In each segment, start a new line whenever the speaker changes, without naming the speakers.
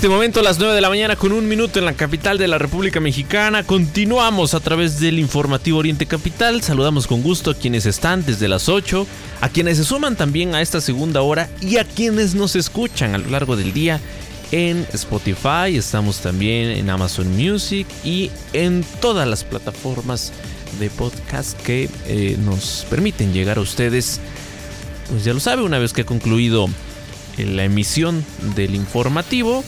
Este momento, a las 9 de la mañana, con un minuto en la capital de la República Mexicana, continuamos a través del informativo Oriente Capital. Saludamos con gusto a quienes están desde las 8, a quienes se suman también a esta segunda hora y a quienes nos escuchan a lo largo del día en Spotify. Estamos también en Amazon Music y en todas las plataformas de podcast que eh, nos permiten llegar a ustedes. Pues ya lo sabe, una vez que ha concluido en la emisión del informativo,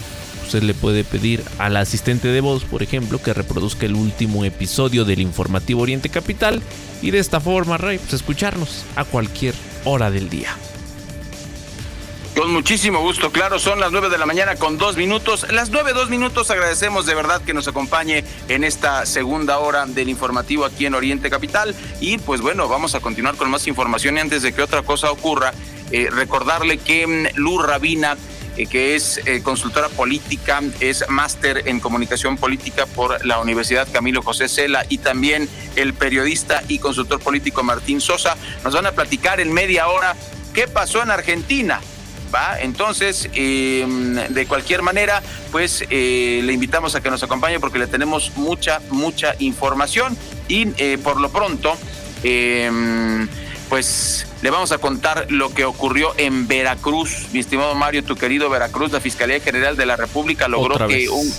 usted le puede pedir al asistente de voz, por ejemplo, que reproduzca el último episodio del informativo Oriente Capital y de esta forma, Ray, pues escucharnos a cualquier hora del día.
Con muchísimo gusto, claro, son las nueve de la mañana con dos minutos. Las nueve, dos minutos, agradecemos de verdad que nos acompañe en esta segunda hora del informativo aquí en Oriente Capital. Y pues bueno, vamos a continuar con más información y antes de que otra cosa ocurra, eh, recordarle que mm, Luz Rabina, que es eh, consultora política, es máster en comunicación política por la Universidad Camilo José Cela y también el periodista y consultor político Martín Sosa, nos van a platicar en media hora qué pasó en Argentina. ¿Va? Entonces, em, de cualquier manera, pues le invitamos a que nos acompañe porque le tenemos mucha, mucha información y por lo pronto, em, pues le vamos a contar lo que ocurrió en Veracruz. Mi estimado Mario, tu querido Veracruz, la Fiscalía General de la República logró que un...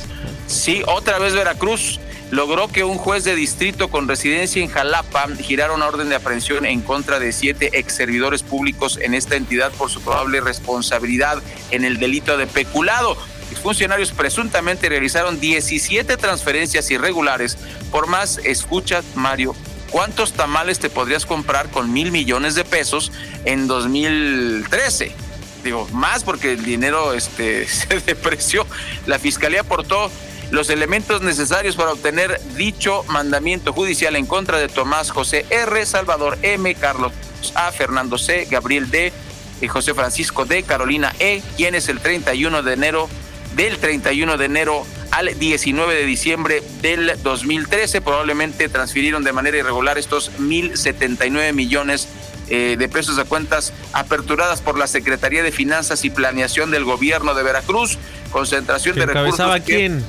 Sí, otra vez Veracruz logró que un juez de distrito con residencia en Jalapa girara una orden de aprehensión en contra de siete ex servidores públicos en esta entidad por su probable responsabilidad en el delito de peculado. Funcionarios presuntamente realizaron 17 transferencias irregulares por más, escucha Mario, ¿cuántos tamales te podrías comprar con mil millones de pesos en 2013? Digo, más porque el dinero este, se depreció. La fiscalía aportó los elementos necesarios para obtener dicho mandamiento judicial en contra de Tomás José R., Salvador M., Carlos A., Fernando C., Gabriel D., y José Francisco D., Carolina E., quienes el 31 de enero del 31 de enero al 19 de diciembre del 2013. Probablemente transfirieron de manera irregular estos 1.079 millones eh, de pesos de cuentas aperturadas por la Secretaría de Finanzas y Planeación del Gobierno de Veracruz. Concentración de recursos.
Que, quién?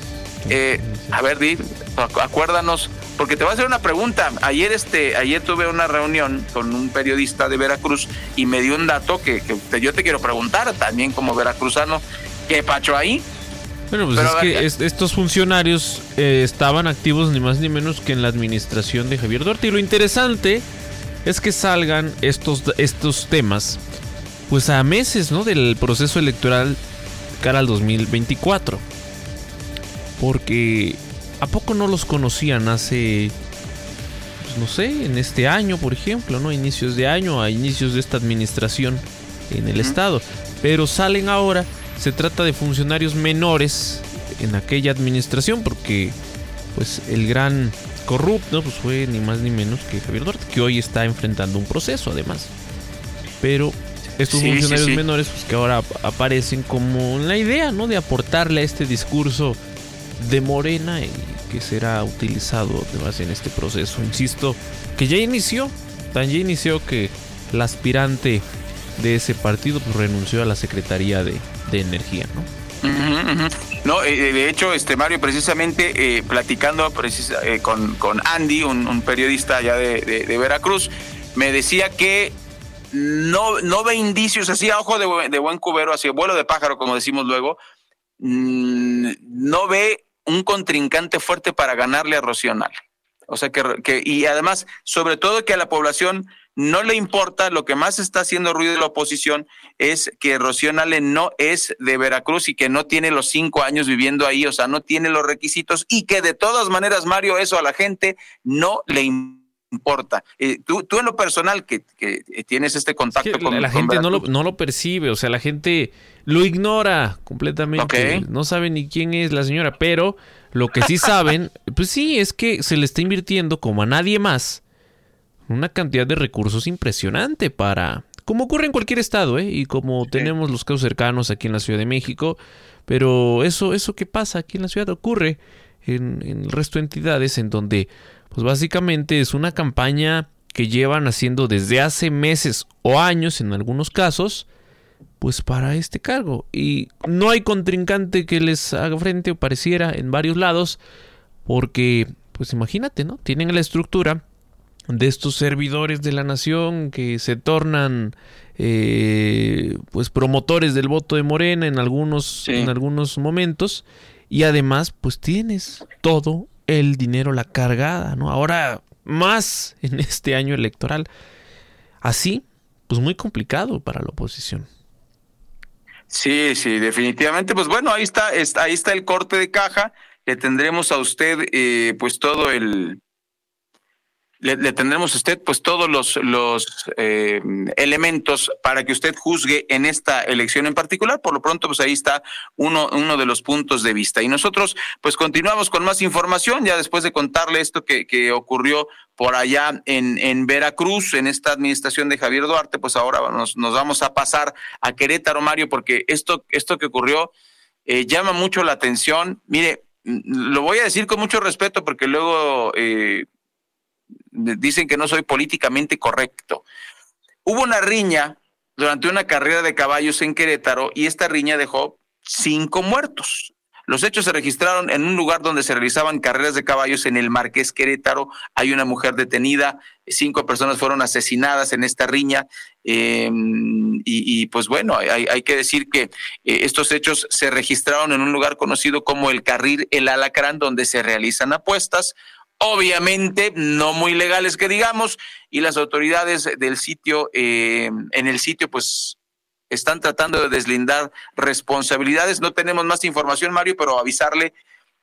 Eh, a ver, Di, acuérdanos, porque te voy a hacer una pregunta. Ayer, este, ayer tuve una reunión con un periodista de Veracruz y me dio un dato que, que yo te quiero preguntar también como veracruzano. ¿Qué pacho ahí?
Bueno, pues es que estos funcionarios eh, estaban activos ni más ni menos que en la administración de Javier Duarte. Y lo interesante es que salgan estos, estos temas, pues a meses, ¿no? Del proceso electoral cara al 2024. Porque ¿a poco no los conocían hace, pues no sé, en este año, por ejemplo, ¿no? Inicios de año, a inicios de esta administración en el Estado. Pero salen ahora se trata de funcionarios menores en aquella administración porque pues el gran corrupto pues fue ni más ni menos que Javier Duarte, que hoy está enfrentando un proceso además. Pero estos funcionarios menores pues que ahora aparecen como la idea, ¿no? De aportarle a este discurso de Morena y que será utilizado además en este proceso. Insisto, que ya inició, tan ya inició que el aspirante de ese partido pues, renunció a la Secretaría de, de energía, ¿no?
No, eh, de hecho, este Mario, precisamente eh, platicando eh, con, con, Andy, un, periodista allá de, Veracruz, me decía que no, no ve indicios, así a ojo de, buen cubero, así vuelo de pájaro, como decimos luego, mm, no ve un contrincante fuerte para ganarle a O sea que, y además, sobre todo que a la población no le importa, lo que más está haciendo ruido de la oposición es que Rocío Nale no es de Veracruz y que no tiene los cinco años viviendo ahí, o sea, no tiene los requisitos y que de todas maneras, Mario, eso a la gente no le importa. Eh, tú, tú, en lo personal que, tienes este contacto con
la gente no lo, no lo percibe, o sea, la gente lo ignora completamente, no sabe ni quién es la señora, pero lo que sí saben, pues sí, es que se le está invirtiendo como a nadie más una cantidad de recursos impresionante para, como ocurre en cualquier estado, ¿eh? y como tenemos los casos cercanos aquí en la Ciudad de México, pero eso, eso que pasa aquí en la ciudad ocurre en, el resto de entidades en donde, pues básicamente es una campaña que llevan haciendo desde hace meses o años en algunos casos, pues para este cargo. Y no hay contrincante que les haga frente o pareciera en varios lados, porque, pues imagínate, ¿no? Tienen la estructura de estos servidores de la nación que se tornan eh, pues promotores del voto de Morena en algunos, en algunos momentos y además pues tienes todo el dinero, la cargada, ¿no? Ahora más en este año electoral. Así, pues muy complicado para la oposición.
Sí, sí, definitivamente. Pues bueno, ahí está, ahí está el corte de caja. Le tendremos a usted eh, pues todo el, le, tendremos a usted pues todos los, los eh, elementos para que usted juzgue en esta elección en particular. Por lo pronto, pues ahí está uno, uno de los puntos de vista. Y nosotros pues continuamos con más información, ya después de contarle esto que, que ocurrió por allá en, en Veracruz, en esta administración de Javier Duarte, pues ahora nos, nos vamos a pasar a Querétaro, Mario, porque esto, esto que ocurrió eh, llama mucho la atención. Mire, lo voy a decir con mucho respeto porque luego eh, dicen que no soy políticamente correcto. Hubo una riña durante una carrera de caballos en Querétaro y esta riña dejó cinco muertos. Los hechos se registraron en un lugar donde se realizaban carreras de caballos en el Marqués Querétaro. Hay una mujer detenida, cinco personas fueron asesinadas en esta riña. Em, y, pues bueno, hay, hay que decir que eh, estos hechos se registraron en un lugar conocido como el Carril El Alacrán, donde se realizan apuestas obviamente no muy legales que digamos, y las autoridades del sitio, eh, en el sitio, pues están tratando de deslindar responsabilidades. No tenemos más información, Mario, pero avisarle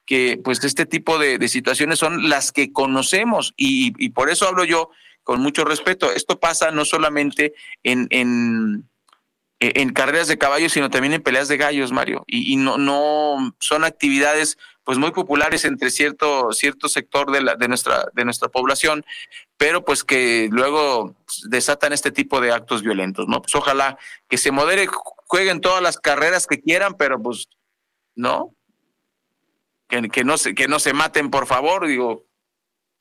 que pues este tipo de, situaciones son las que conocemos y, por eso hablo yo con mucho respeto. Esto pasa no solamente en, en, en carreras de caballos, sino también en peleas de gallos, Mario, y, y no, no son actividades pues muy populares entre cierto, cierto sector de, la, de, nuestra, de nuestra población, pero pues que luego desatan este tipo de actos violentos, ¿no? Pues ojalá que se modere, jueguen todas las carreras que quieran, pero pues no, que, que no, se, que no se maten, por favor, digo,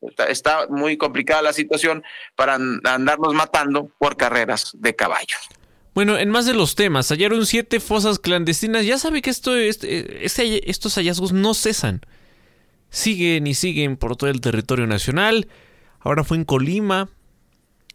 está, está muy complicada la situación para andarnos matando por carreras de caballos.
Bueno, en más de los temas, hallaron siete fosas clandestinas. Ya sabe que esto, este, este, estos hallazgos no cesan. Siguen y siguen por todo el territorio nacional. Ahora fue en Colima.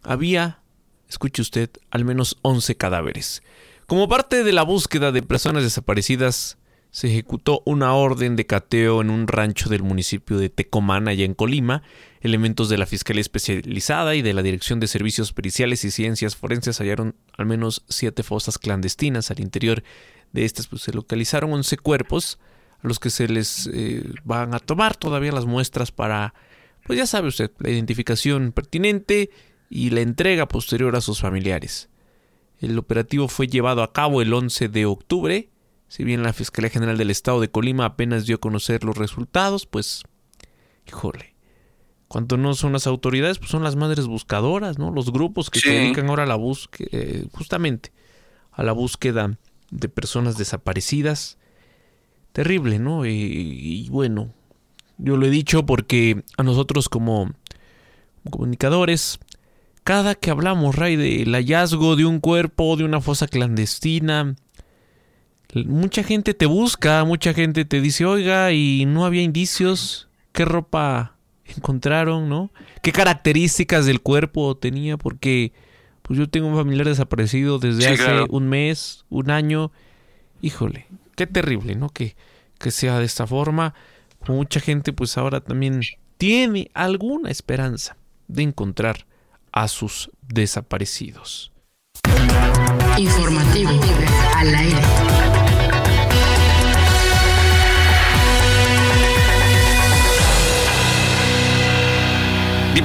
Había, escuche usted, al menos 11 cadáveres. Como parte de la búsqueda de personas desaparecidas, se ejecutó una orden de cateo en un rancho del municipio de Tecomán, allá en Colima. Elementos de la Fiscalía Especializada y de la Dirección de Servicios Periciales y Ciencias Forenses hallaron al menos siete fosas clandestinas. Al interior de estas pues, se localizaron 11 cuerpos a los que se les eh, van a tomar todavía las muestras para, pues ya sabe usted, la identificación pertinente y la entrega posterior a sus familiares. El operativo fue llevado a cabo el 11 de octubre si bien la Fiscalía General del Estado de Colima apenas dio a conocer los resultados, pues, híjole, cuanto no son las autoridades, pues son las madres buscadoras, ¿no? Los grupos que se dedican ahora a la búsqueda, eh, justamente, a la búsqueda de personas desaparecidas. Terrible, ¿no? Y, bueno, yo lo he dicho porque a nosotros como comunicadores, cada que hablamos, Ray, del hallazgo de un cuerpo, de una fosa clandestina, mucha gente te busca, mucha gente te dice, oiga, y no había indicios, qué ropa encontraron, ¿no? ¿Qué características del cuerpo tenía? Porque pues yo tengo un familiar desaparecido desde hace un mes, un año. Híjole, qué terrible, ¿no? Que, que sea de esta forma. Mucha gente pues ahora también tiene alguna esperanza de encontrar a sus desaparecidos.
Informativo al aire.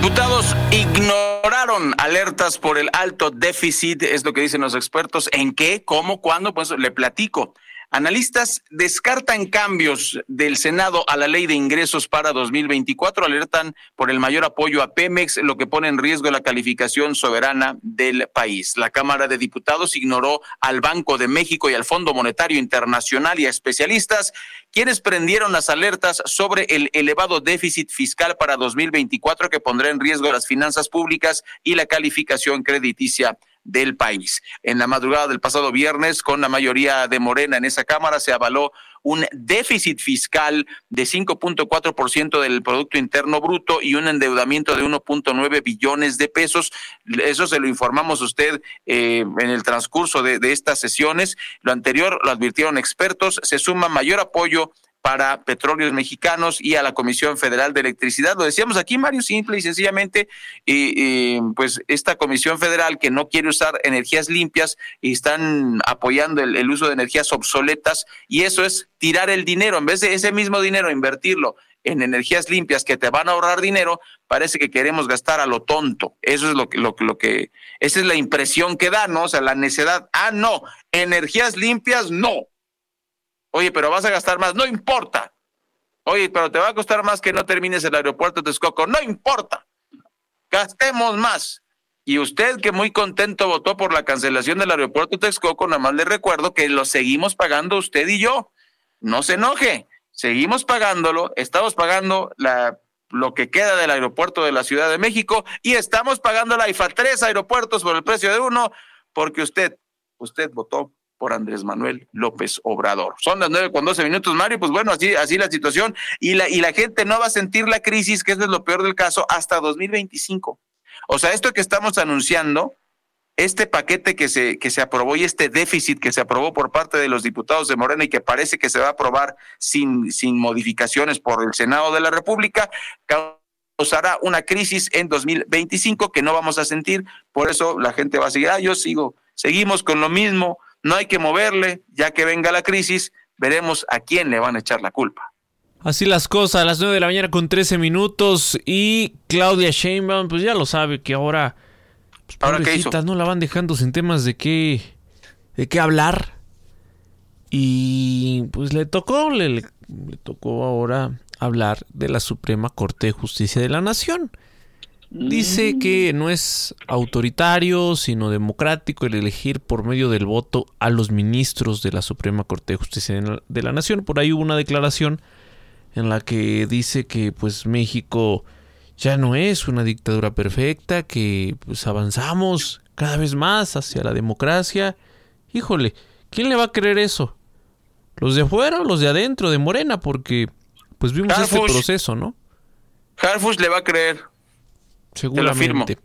Diputados ignoraron alertas por el alto déficit, es lo que dicen los expertos. ¿En qué? ¿Cómo? ¿Cuándo? Pues le platico. Analistas descartan cambios del Senado a la ley de ingresos para 2024, alertan por el mayor apoyo a Pemex, lo que pone en riesgo la calificación soberana del país. La Cámara de Diputados ignoró al Banco de México y al Fondo Monetario Internacional y a especialistas, quienes prendieron las alertas sobre el elevado déficit fiscal para 2024 que pondrá en riesgo las finanzas públicas y la calificación crediticia del país. En la madrugada del pasado viernes, con la mayoría de Morena en esa Cámara, se avaló un déficit fiscal de 5.4% del Producto Interno Bruto y un endeudamiento de 1.9 billones de pesos. Eso se lo informamos a usted eh, en el transcurso de, de estas sesiones. Lo anterior lo advirtieron expertos. Se suma mayor apoyo para petróleos mexicanos y a la Comisión Federal de Electricidad. Lo decíamos aquí, Mario, simple y sencillamente, y, pues esta Comisión Federal que no quiere usar energías limpias y están apoyando el, uso de energías obsoletas y eso es tirar el dinero, en vez de ese mismo dinero invertirlo en energías limpias que te van a ahorrar dinero, parece que queremos gastar a lo tonto. Eso es lo que, lo, lo que, esa es la impresión que da, ¿no? O sea, la necedad. Ah, no, energías limpias, no Oye, pero vas a gastar más, no importa. Oye, pero te va a costar más que no termines el aeropuerto de Texcoco, no importa. Gastemos más. Y usted que muy contento votó por la cancelación del aeropuerto de Texcoco, nada más le recuerdo que lo seguimos pagando usted y yo. No se enoje, seguimos pagándolo, estamos pagando la, lo que queda del aeropuerto de la Ciudad de México y estamos pagando la IFA tres aeropuertos por el precio de uno, porque usted, usted votó por Andrés Manuel López Obrador. Son las nueve con doce minutos, Mario, pues bueno, así, así la situación y la, y la gente no va a sentir la crisis, que es lo peor del caso, hasta 2025. O sea, esto que estamos anunciando, este paquete que se, que se aprobó y este déficit que se aprobó por parte de los diputados de Morena y que parece que se va a aprobar sin, sin modificaciones por el Senado de la República, causará una crisis en 2025 que no vamos a sentir. Por eso la gente va a seguir, ah, yo sigo, seguimos con lo mismo, no hay que moverle, ya que venga la crisis, veremos a quién le van a echar la culpa.
Así las cosas, a las 9 de la mañana con 13 minutos y Claudia Sheinbaum, pues ya lo sabe que ahora, pues, ¿Ahora qué hizo? no la van dejando sin temas de qué, de qué hablar. Y pues le tocó, le, le tocó ahora hablar de la Suprema Corte de Justicia de la Nación. Dice que no es autoritario, sino democrático el elegir por medio del voto a los ministros de la Suprema Corte de Justicia de la Nación. Por ahí hubo una declaración en la que dice que pues México ya no es una dictadura perfecta, que pues avanzamos cada vez más hacia la democracia. Híjole, ¿quién le va a creer eso? ¿Los de afuera o los de adentro de Morena? Porque pues vimos este proceso, ¿no?
Harfush le va a creer.
Seguramente.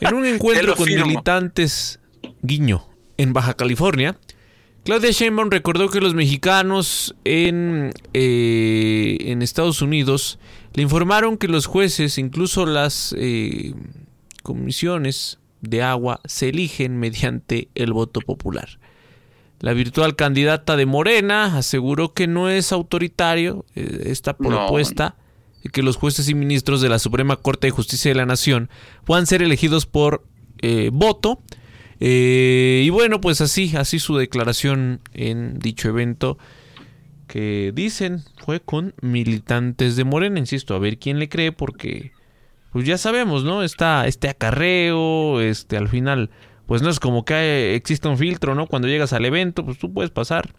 En un encuentro con militantes guiño en Baja California, Claudia Sheinbaum recordó que los mexicanos en, eh, en Estados Unidos le informaron que los jueces, incluso las eh, comisiones de agua, se eligen mediante el voto popular. La virtual candidata de Morena aseguró que no es autoritario eh, esta propuesta que los jueces y ministros de la Suprema Corte de Justicia de la Nación puedan ser elegidos por eh, voto. Eh, y bueno, pues así, así su declaración en dicho evento que dicen fue con militantes de Morena, insisto, a ver quién le cree porque pues ya sabemos, ¿no? Está este acarreo, este al final pues no es como que exista un filtro, ¿no? Cuando llegas al evento, pues tú puedes pasar.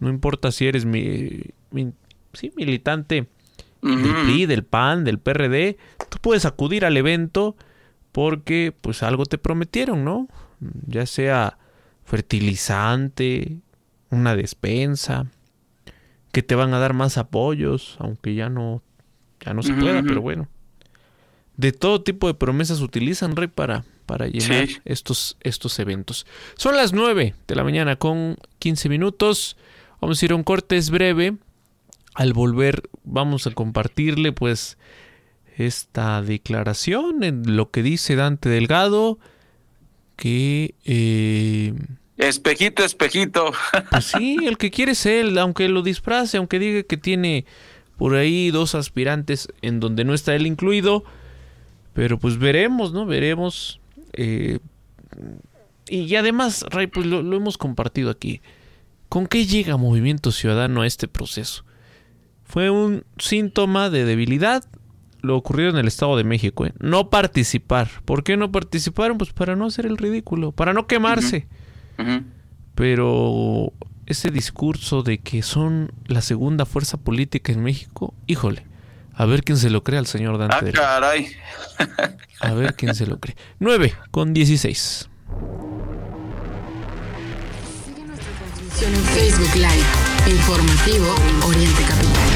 No importa si eres mi, sí, militante del PRI, del PAN, del PRD, tú puedes acudir al evento porque pues algo te prometieron, ¿no? Ya sea fertilizante, una despensa, que te van a dar más apoyos, aunque ya no ya no se pueda, pero bueno. De todo tipo de promesas utilizan Rey para para llenar estos estos eventos. Son las 9 de la mañana con 15 minutos. Vamos a ir a un corte es breve al volver vamos a compartirle pues esta declaración en lo que dice Dante Delgado que eh,
espejito espejito.
pues sí el que quiere es él aunque lo disfrace aunque diga que tiene por ahí dos aspirantes en donde no está él incluido pero pues veremos no veremos eh, y además Ray pues lo, lo hemos compartido aquí. Con qué llega Movimiento Ciudadano a este proceso fue un síntoma de debilidad lo ocurrido en el Estado de México. ¿eh? No participar. ¿Por qué no participaron? Pues para no hacer el ridículo, para no quemarse. Pero ese discurso de que son la segunda fuerza política en México, híjole, a ver quién se lo cree al señor Dante.
Ah, caray.
a ver quién se lo cree. 9 con 16.
Sigue nuestra transmisión en Facebook Live. Informativo Oriente Capital.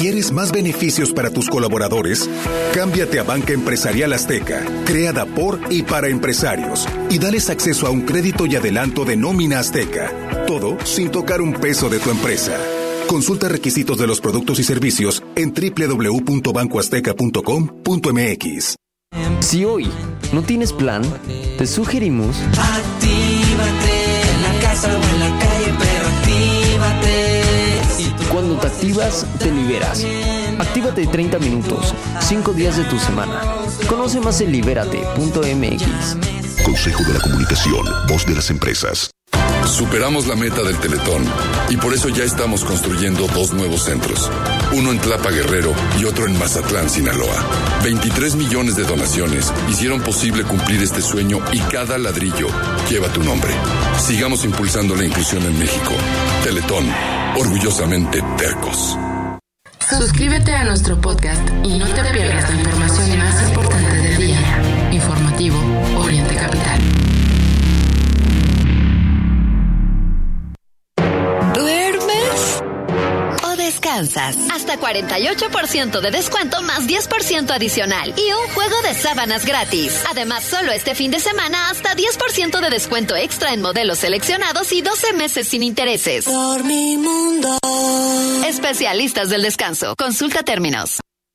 ¿Quieres más beneficios para tus colaboradores? Cámbiate a Banca Empresarial Azteca, creada por y para empresarios, y dales acceso a un crédito y adelanto de nómina Azteca. Todo sin tocar un peso de tu empresa. Consulta requisitos de los productos y servicios en www.bancoazteca.com.mx.
Si hoy no tienes plan, te sugerimos
Actívate en la casa o en la
te activas, te liberas. Actívate 30 minutos, 5 días de tu semana. Conoce más en libérate.mx.
Consejo de la Comunicación, voz de las empresas.
Superamos la meta del Teletón y por eso ya estamos construyendo dos nuevos centros. Uno en Tlapa Guerrero y otro en Mazatlán, Sinaloa. 23 millones de donaciones hicieron posible cumplir este sueño y cada ladrillo lleva tu nombre. Sigamos impulsando la inclusión en México. Teletón, orgullosamente tercos.
Suscríbete a nuestro podcast y no te pierdas la información más importante
Hasta 48% de descuento más 10% adicional y un juego de sábanas gratis. Además, solo este fin de semana hasta 10% de descuento extra en modelos seleccionados y 12 meses sin intereses.
Dormimundo.
Especialistas del descanso. Consulta términos.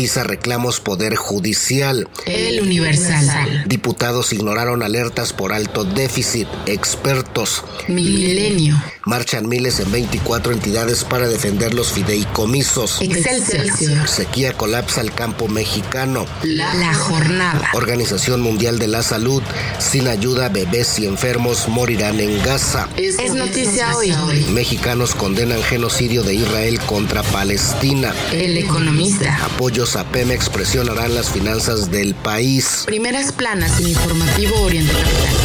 Pisa reclamos poder judicial.
El Universal.
Diputados ignoraron alertas por alto déficit. Expertos.
Milenio.
Marchan miles en 24 entidades para defender los fideicomisos.
Excelsior.
Sequía colapsa el campo mexicano.
La, la jornada.
Organización Mundial de la Salud. Sin ayuda, bebés y enfermos morirán en Gaza.
Es, es noticia hoy.
Mexicanos condenan genocidio de Israel contra Palestina.
El economista.
Apoyos a Pemex presionarán las finanzas del país.
Primeras planas en Informativo Oriente Capital.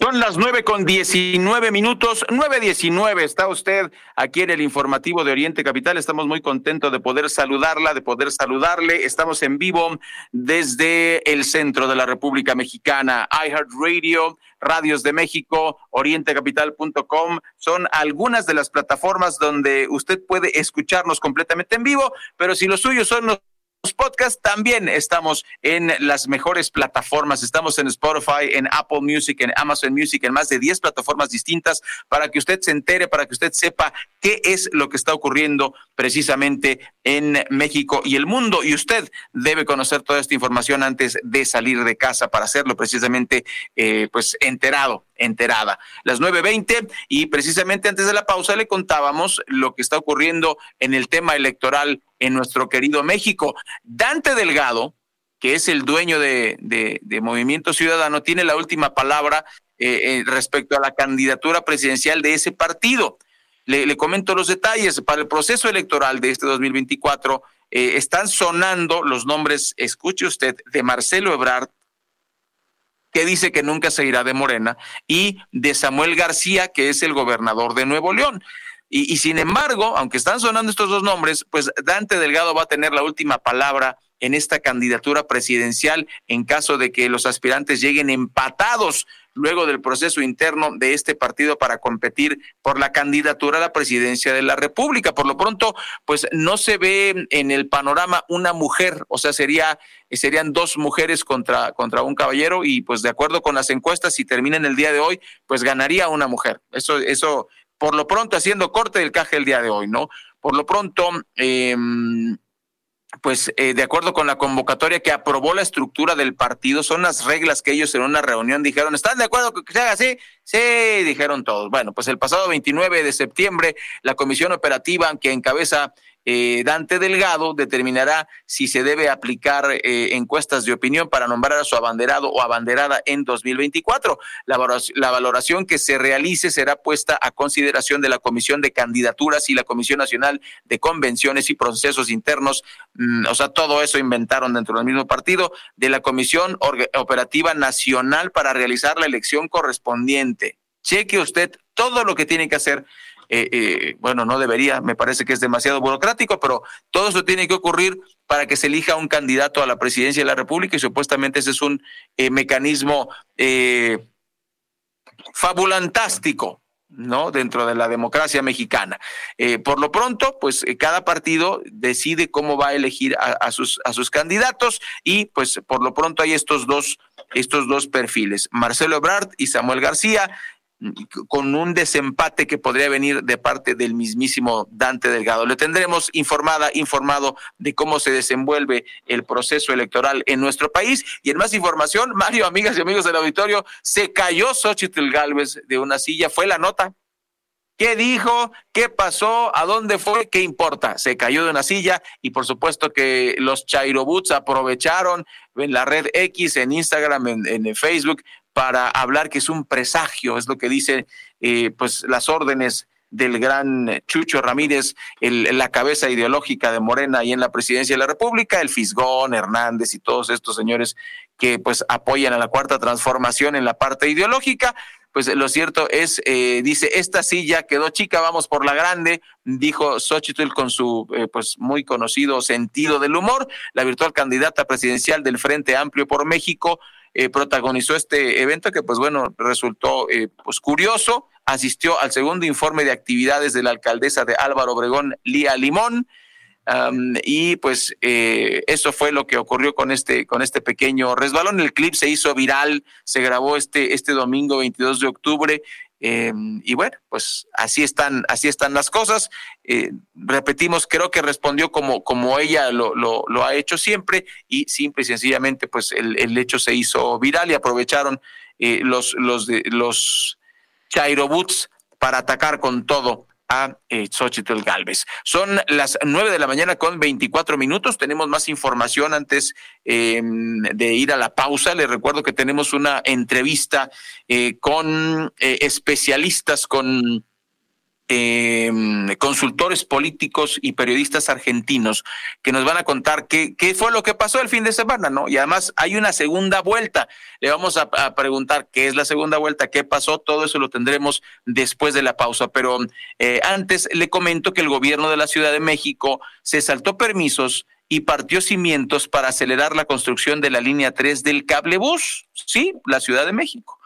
Son las nueve con diecinueve minutos, nueve diecinueve. Está usted aquí en el informativo de Oriente Capital. Estamos muy contentos de poder saludarla, de poder saludarle. Estamos en vivo desde el centro de la República Mexicana. iHeartRadio, Radios de México, orientecapital.com. Son algunas de las plataformas donde usted puede escucharnos completamente en vivo, pero si los suyos son los podcast también estamos en las mejores plataformas. Estamos en Spotify, en Apple Music, en Amazon Music, en más de 10 plataformas distintas para que usted se entere, para que usted sepa qué es lo que está ocurriendo precisamente en México y el mundo. Y usted debe conocer toda esta información antes de salir de casa para hacerlo precisamente eh, pues enterado enterada. Las 9.20 y precisamente antes de la pausa le contábamos lo que está ocurriendo en el tema electoral en nuestro querido México. Dante Delgado, que es el dueño de, de, Movimiento Ciudadano, tiene la última palabra eh, eh, respecto a la candidatura presidencial de ese partido. Le, le, comento los detalles. Para el proceso electoral de este 2024 eh, están sonando los nombres, escuche usted, de Marcelo Ebrard, que dice que nunca se irá de Morena, y de Samuel García, que es el gobernador de Nuevo León. Y, sin embargo, aunque están sonando estos dos nombres, pues Dante Delgado va a tener la última palabra en esta candidatura presidencial en caso de que los aspirantes lleguen empatados. Luego del proceso interno de este partido para competir por la candidatura a la presidencia de la República. Por lo pronto, pues no se ve en el panorama una mujer, o sea, sería serían dos mujeres contra, contra un caballero y pues de acuerdo con las encuestas, si termina en el día de hoy, pues ganaría una mujer. Eso, eso por lo pronto haciendo corte del caje el día de hoy, ¿no? Por lo pronto, eh, pues eh, de acuerdo con la convocatoria que aprobó la estructura del partido, son las reglas que ellos en una reunión dijeron, ¿están de acuerdo que se haga así? Sí, dijeron todos. Bueno, pues el pasado 29 de septiembre, la comisión operativa que encabeza eh, Dante Delgado determinará si se debe aplicar eh, encuestas de opinión para nombrar a su abanderado o abanderada en 2024. La, la valoración que se realice será puesta a consideración de la Comisión de Candidaturas y la Comisión Nacional de Convenciones y Procesos Internos. Mm, o sea, todo eso inventaron dentro del mismo partido de la Comisión Operativa Nacional para realizar la elección correspondiente. Cheque usted todo lo que tiene que hacer eh, eh, bueno, no debería, me parece que es demasiado burocrático, pero todo eso tiene que ocurrir para que se elija un candidato a la presidencia de la República y supuestamente ese es un eh, mecanismo fabulantástico. ¿no? Dentro de la democracia mexicana. por lo pronto, pues cada partido decide cómo va a elegir a, sus, candidatos y pues por lo pronto hay estos dos, estos dos perfiles, Marcelo Ebrard y Samuel García con un desempate que podría venir de parte del mismísimo Dante Delgado. Le tendremos informada, informado de cómo se desenvuelve el proceso electoral en nuestro país. Y en más información, Mario, amigas y amigos del auditorio, se cayó Xochitl Galvez de una silla. Fue la nota. ¿Qué dijo? ¿Qué pasó? ¿A dónde fue? ¿Qué importa? Se cayó de una silla y por supuesto que los Chairobuts aprovecharon en la red X, en Instagram, en, en Facebook, para hablar que es un presagio, es lo que dice eh, pues las órdenes del gran Chucho Ramírez, la cabeza ideológica de Morena y en la presidencia de la República, el Fisgón, Hernández y todos estos señores que pues apoyan a la cuarta transformación en la parte ideológica. Pues lo cierto es, eh, dice, esta silla quedó chica, vamos por la grande, dijo Xochitl con su eh, pues muy conocido sentido del humor, la virtual candidata presidencial del Frente Amplio por México, eh, protagonizó este evento que pues bueno resultó eh, pues curioso, asistió al segundo informe de actividades de la alcaldesa de Álvaro Obregón, Lía Limón, y pues eh, eso fue lo que ocurrió con este, con este pequeño resbalón. El clip se hizo viral, se grabó este, este domingo 22 de octubre eh, y bueno, pues así están, así están las cosas. Eh, repetimos, creo que respondió como, como ella lo, lo, ha hecho siempre y simple y sencillamente, pues el, hecho se hizo viral y aprovecharon eh, los, los, los Chairobuts para atacar con todo a eh, Xochitl Galvez. Son las nueve de la mañana con 24 minutos. Tenemos más información antes eh, de ir a la pausa. Les recuerdo que tenemos una entrevista eh, con eh, especialistas, con eh, consultores políticos y periodistas argentinos que nos van a contar qué, qué fue lo que pasó el fin de semana, ¿no? Y además hay una segunda vuelta. Le vamos a, preguntar qué es la segunda vuelta, qué pasó, todo eso lo tendremos después de la pausa. Pero eh, antes le comento que el gobierno de la Ciudad de México se saltó permisos y partió cimientos para acelerar la construcción de la línea 3 del cablebús, sí, la Ciudad de México.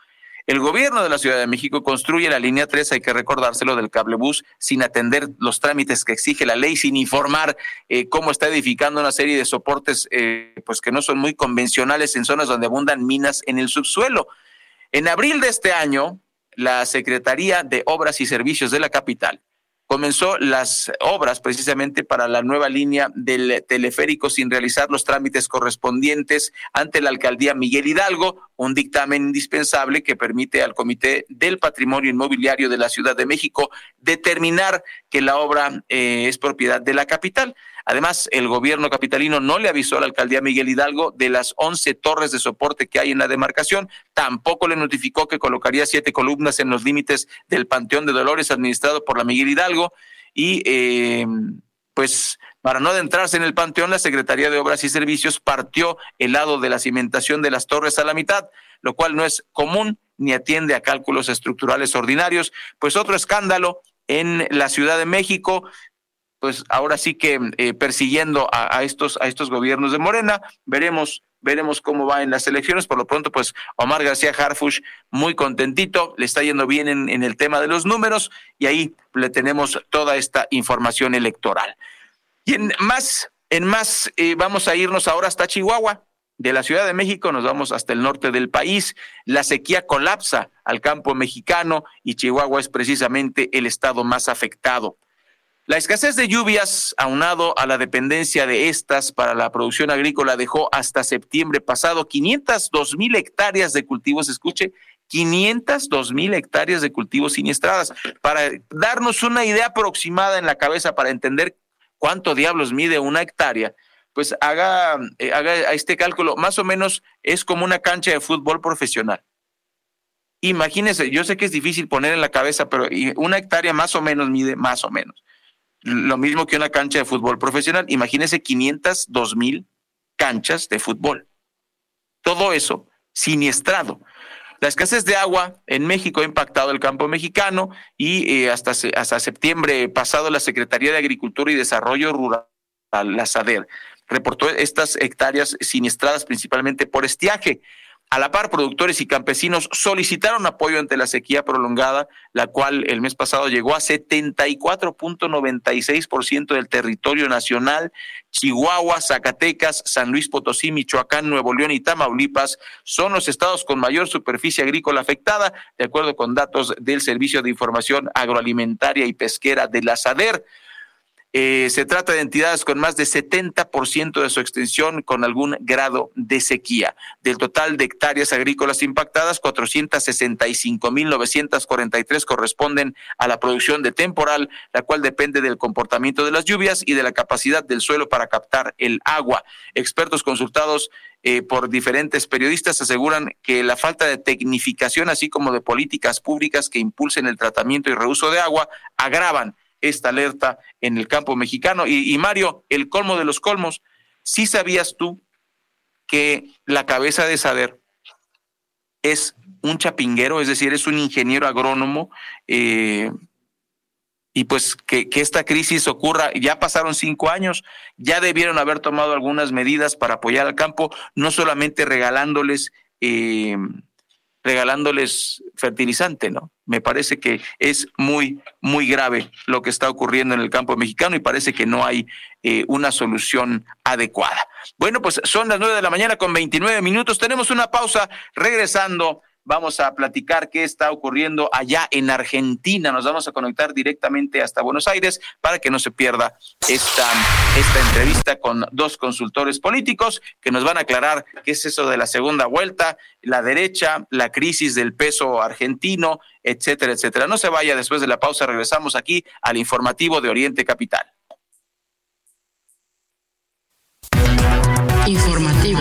El gobierno de la Ciudad de México construye la línea 3, hay que recordárselo, del cablebús, sin atender los trámites que exige la ley, sin informar eh, cómo está edificando una serie de soportes eh, pues que no son muy convencionales en zonas donde abundan minas en el subsuelo. En abril de este año, la Secretaría de Obras y Servicios de la capital comenzó las obras precisamente para la nueva línea del teleférico sin realizar los trámites correspondientes ante la alcaldía Miguel Hidalgo, un dictamen indispensable que permite al Comité del Patrimonio Inmobiliario de la Ciudad de México determinar que la obra eh, es propiedad de la capital. Además, el gobierno capitalino no le avisó a la alcaldía Miguel Hidalgo de las 11 torres de soporte que hay en la demarcación, tampoco le notificó que colocaría siete columnas en los límites del Panteón de Dolores administrado por la Miguel Hidalgo y eh, pues para no adentrarse en el panteón, la Secretaría de Obras y Servicios partió el lado de la cimentación de las torres a la mitad, lo cual no es común ni atiende a cálculos estructurales ordinarios. Pues otro escándalo en la Ciudad de México, pues ahora sí que eh, persiguiendo a, estos, a estos gobiernos de Morena, veremos veremos cómo va en las elecciones. Por lo pronto, pues Omar García Harfush muy contentito, le está yendo bien en, en el tema de los números y ahí le tenemos toda esta información electoral. Y en más, en más, eh, vamos a irnos ahora hasta Chihuahua. De la Ciudad de México nos vamos hasta el norte del país. La sequía colapsa al campo mexicano y Chihuahua es precisamente el estado más afectado. La escasez de lluvias, aunado a la dependencia de estas para la producción agrícola, dejó hasta septiembre pasado 502 mil hectáreas de cultivos, escuche, 502 mil hectáreas de cultivos siniestradas. Para darnos una idea aproximada en la cabeza para entender cuánto diablos mide una hectárea, pues haga, eh, haga este cálculo, más o menos es como una cancha de fútbol profesional. Imagínense, yo sé que es difícil poner en la cabeza, pero una hectárea más o menos mide más o menos. Lo mismo que una cancha de fútbol profesional. Imagínense 502 mil canchas de fútbol. Todo eso siniestrado. La escasez de agua en México ha impactado el campo mexicano y eh, hasta, hasta septiembre pasado la Secretaría de Agricultura y Desarrollo Rural, la SADER, reportó estas hectáreas siniestradas principalmente por estiaje. A la par, productores y campesinos solicitaron apoyo ante la sequía prolongada, la cual el mes pasado llegó a 74.96% del territorio nacional. Chihuahua, Zacatecas, San Luis Potosí, Michoacán, Nuevo León y Tamaulipas son los estados con mayor superficie agrícola afectada, de acuerdo con datos del Servicio de Información Agroalimentaria y Pesquera de la SADER. Eh, se trata de entidades con más de 70% de su extensión con algún grado de sequía. Del total de hectáreas agrícolas impactadas, 465.943 corresponden a la producción de temporal, la cual depende del comportamiento de las lluvias y de la capacidad del suelo para captar el agua. Expertos consultados eh, por diferentes periodistas aseguran que la falta de tecnificación, así como de políticas públicas que impulsen el tratamiento y reuso de agua, agravan esta alerta en el campo mexicano. Y, Mario, el colmo de los colmos, ¿sí sabías tú que la cabeza de Saber es un chapinguero, es decir, es un ingeniero agrónomo? Eh, y pues que, esta crisis ocurra, ya pasaron cinco años, ya debieron haber tomado algunas medidas para apoyar al campo, no solamente regalándoles eh, regalándoles fertilizante, ¿no? Me parece que es muy, muy grave lo que está ocurriendo en el campo mexicano y parece que no hay eh, una solución adecuada. Bueno, pues son las nueve de la mañana con 29 minutos. Tenemos una pausa regresando vamos a platicar qué está ocurriendo allá en Argentina. Nos vamos a conectar directamente hasta Buenos Aires para que no se pierda esta, esta entrevista con dos consultores políticos que nos van a aclarar qué es eso de la segunda vuelta, la derecha, la crisis del peso argentino, etcétera, etcétera. No se vaya, después de la pausa regresamos aquí al informativo de Oriente Capital.
Informativo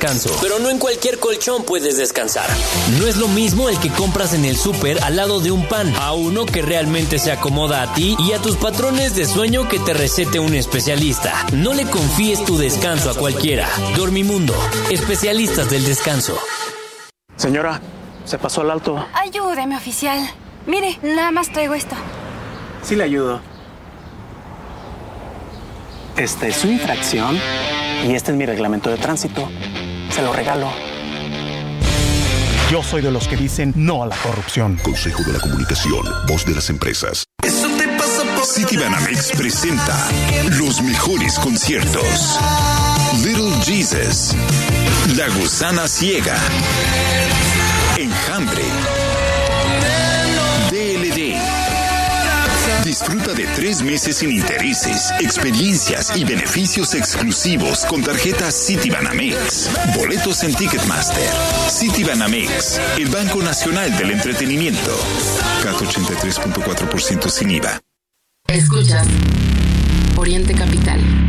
pero no en cualquier colchón puedes descansar. No es lo mismo el que compras en el súper al lado de un pan, a uno que realmente se acomoda a ti y a tus patrones de sueño que te recete un especialista. No le confíes tu descanso a cualquiera. Dormimundo, especialistas del descanso.
Señora, se pasó al alto.
Ayúdeme, oficial. Mire, nada más traigo esto.
Sí le ayudo. Esta es su infracción y este es mi reglamento de tránsito. Se lo regalo. Yo soy de los que dicen no a la corrupción.
Consejo de la Comunicación, voz de las empresas.
Eso te pasa por Citibanamex presenta los mejores conciertos. Little Jesus, La Gusana Ciega, Enjambre, Disfruta de tres meses sin intereses, experiencias y beneficios exclusivos con tarjetas Citibanamex. Boletos en Ticketmaster. Citibanamex, el Banco Nacional del Entretenimiento. CAT 83.4% sin IVA.
Escuchas Oriente Capital.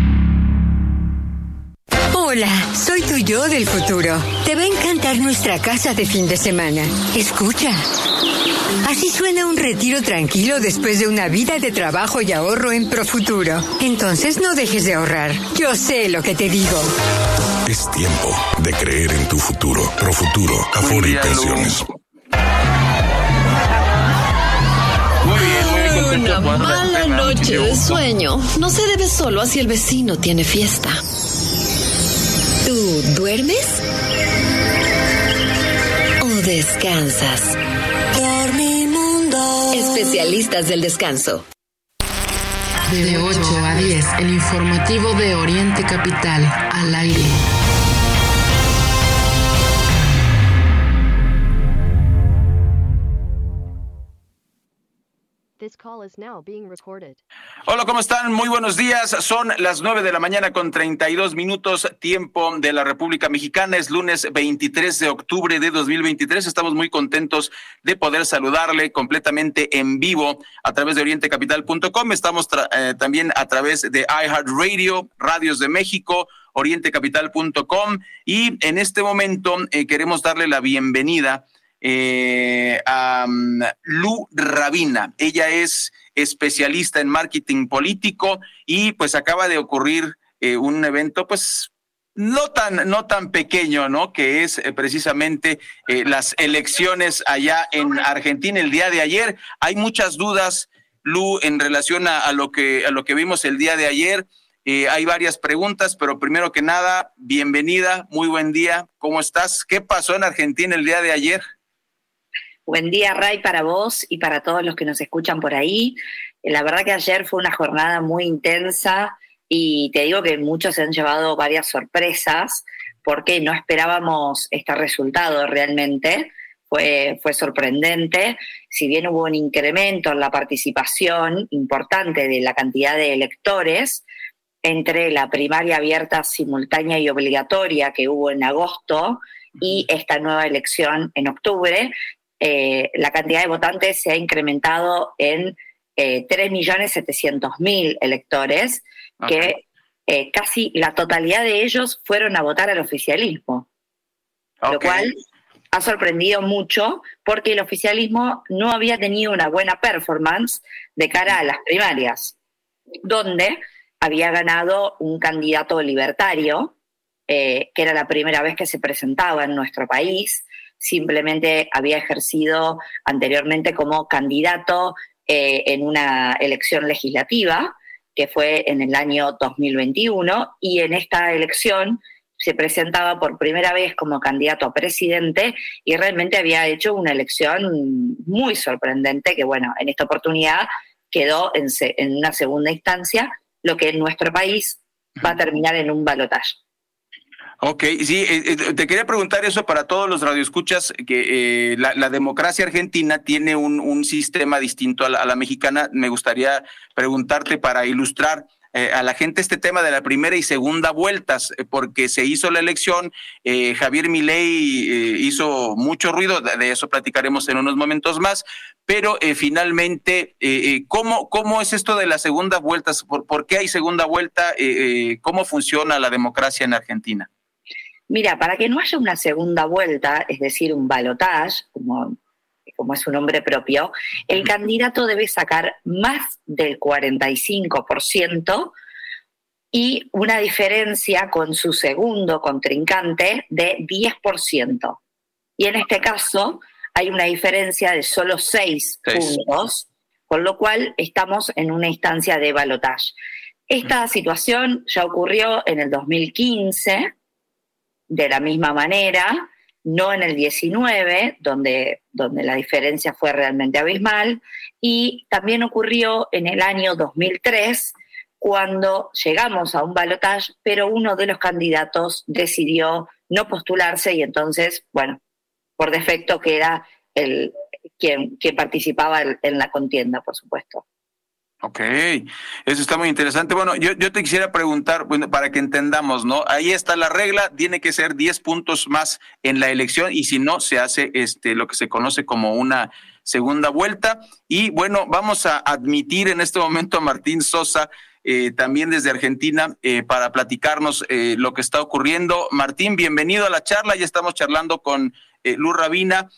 Hola, soy tu yo del futuro. Te va a encantar nuestra casa de fin de semana. Escucha. Así suena un retiro tranquilo después de una vida de trabajo y ahorro en Profuturo. Entonces no dejes de ahorrar. Yo sé lo que te digo.
Es tiempo de creer en tu futuro. Profuturo, Afore y Pensiones.
Una mala noche de sueño no se debe solo a si el vecino tiene fiesta. ¿Tú duermes? ¿O descansas? Dormimundo. Especialistas del descanso.
De 8 a 10, el informativo de Oriente Capital, al aire.
This call.
Hola, ¿cómo están? Muy buenos días. Son las nueve de la mañana con 32 minutos, tiempo de la República Mexicana. Es lunes 23 de octubre de 2023. Estamos muy contentos de poder saludarle completamente en vivo a través de orientecapital.com. Estamos eh, también a través de iHeartRadio, Radios de México, orientecapital.com y en este momento eh, queremos darle la bienvenida eh, a um, Lu Rabina. Ella es especialista en marketing político y pues acaba de ocurrir eh, un evento pues no tan, no tan pequeño, ¿no? Que es eh, precisamente eh, las elecciones allá en Argentina el día de ayer. Hay muchas dudas, Lu, en relación a, lo, que, a lo que vimos el día de ayer. Hay varias preguntas, pero primero que nada, bienvenida, muy buen día. ¿Cómo estás? ¿Qué pasó en Argentina el día de ayer?
Buen día, Ray, para vos y para todos los que nos escuchan por ahí. La verdad que ayer fue una jornada muy intensa y te digo que muchos se han llevado varias sorpresas porque no esperábamos este resultado realmente. Fue, fue sorprendente. Si bien hubo un incremento en la participación importante de la cantidad de electores, entre la primaria abierta, simultánea y obligatoria que hubo en agosto y esta nueva elección en octubre, eh, la cantidad de votantes se ha incrementado en eh, 3.700.000 electores, que eh, casi la totalidad de ellos fueron a votar al oficialismo, lo cual ha sorprendido mucho porque el oficialismo no había tenido una buena performance de cara a las primarias, donde había ganado un candidato libertario, eh, que era la primera vez que se presentaba en nuestro país, simplemente había ejercido anteriormente como candidato eh, en una elección legislativa, que fue en el año 2021, y en esta elección se presentaba por primera vez como candidato a presidente y realmente había hecho una elección muy sorprendente que, bueno, en esta oportunidad quedó en, se- en una segunda instancia, lo que en nuestro país va a terminar en un balotaje.
Ok, sí, eh, eh, te quería preguntar eso para todos los radioescuchas, que eh, la, democracia argentina tiene un, un sistema distinto a la, a la mexicana. Me gustaría preguntarte para ilustrar eh, a la gente este tema de la primera y segunda vueltas, porque se hizo la elección, Javier Milei hizo mucho ruido, de, eso platicaremos en unos momentos más, pero finalmente, ¿cómo, ¿cómo es esto de las segundas vueltas? ¿Por, por qué hay segunda vuelta? ¿Cómo funciona la democracia en Argentina?
Mira, para que no haya una segunda vuelta, es decir, un balotage, como, como es su nombre propio, el candidato debe sacar más del 45% y una diferencia con su segundo contrincante de 10%. Y en este caso hay una diferencia de solo 6
Seis.
puntos, con lo cual estamos en una instancia de balotage. Esta situación ya ocurrió en el 2015 de la misma manera, no en el 19, donde, donde la diferencia fue realmente abismal, y también ocurrió en el año 2003, cuando llegamos a un balotaje, pero uno de los candidatos decidió no postularse y entonces, bueno, por defecto queda el quien, quien participaba en la contienda, por supuesto.
Ok, eso está muy interesante. Bueno, yo, yo te quisiera preguntar, bueno, para que entendamos, ¿no? Ahí está la regla, tiene que ser 10 puntos más en la elección y si no, se hace este, lo que se conoce como una segunda vuelta. Y bueno, vamos a admitir en este momento a Martín Sosa, eh, también desde Argentina, eh, para platicarnos eh, lo que está ocurriendo. Martín, bienvenido a la charla, ya estamos charlando con Luz Rabina,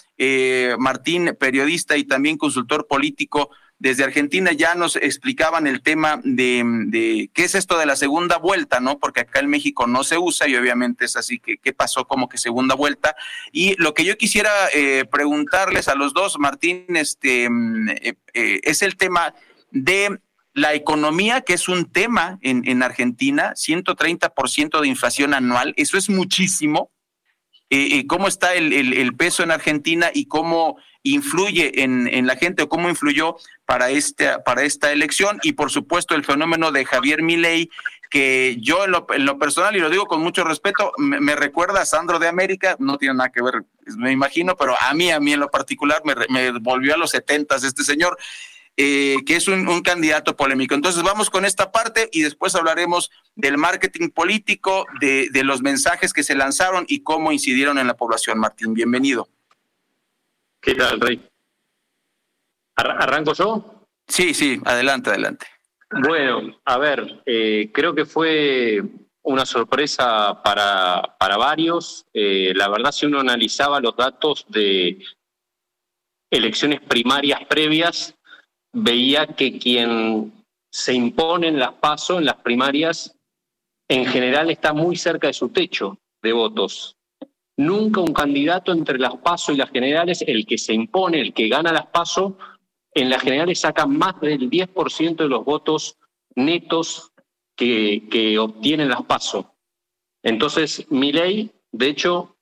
Martín, periodista y también consultor político desde Argentina ya nos explicaban el tema de, qué es esto de la segunda vuelta, ¿no? Porque acá en México no se usa y obviamente es así que qué pasó como que segunda vuelta. Y lo que yo quisiera eh, preguntarles a los dos, Martín, este, mm, eh, eh, es el tema de la economía, que es un tema en, en Argentina, 130% de inflación anual, eso es muchísimo. ¿Cómo está el, el peso en Argentina y cómo influye en, en, la gente o cómo influyó para, este, para esta elección y por supuesto el fenómeno de Javier Milei que yo en lo, en lo personal y lo digo con mucho respeto me, recuerda a Sandro de América no tiene nada que ver me imagino pero a mí a mí en lo particular me, me volvió a los setentas este señor eh, que es un, un, candidato polémico. Entonces vamos con esta parte y después hablaremos del marketing político, de, de los mensajes que se lanzaron y cómo incidieron en la población. Martín, bienvenido.
¿Qué tal, Rey? ¿Arranco yo?
Sí, sí, adelante, adelante.
Bueno, a ver, eh, creo que fue una sorpresa para, para varios. Eh, la verdad, si uno analizaba los datos de elecciones primarias previas, veía que quien se impone en las PASO, en las primarias, en general está muy cerca de su techo de votos. Nunca un candidato entre las PASO y las generales, el que se impone, el que gana las PASO, en las generales saca más del 10% de los votos netos que, que obtienen las PASO. Entonces, mi ley, de hecho,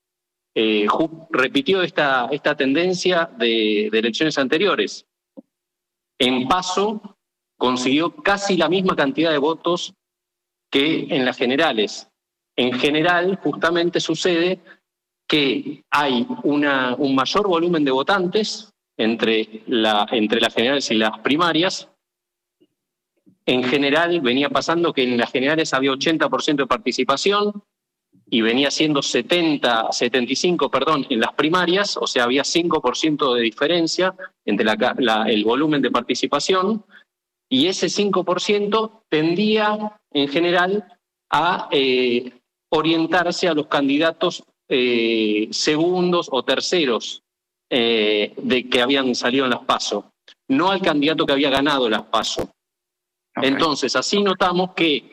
eh, repitió esta, esta tendencia de, de elecciones anteriores. En PASO consiguió casi la misma cantidad de votos que en las generales. En general, justamente sucede que hay un mayor volumen de votantes entre, la, entre las generales y las primarias. En general venía pasando que en las generales había 80% de participación y venía siendo 70, 75, perdón, en las primarias, o sea, había 5% de diferencia entre el volumen de participación y ese 5% tendía en general a eh, orientarse a los candidatos eh, segundos o terceros eh, de que habían salido en las PASO, no al candidato que había ganado las PASO. Entonces, así notamos que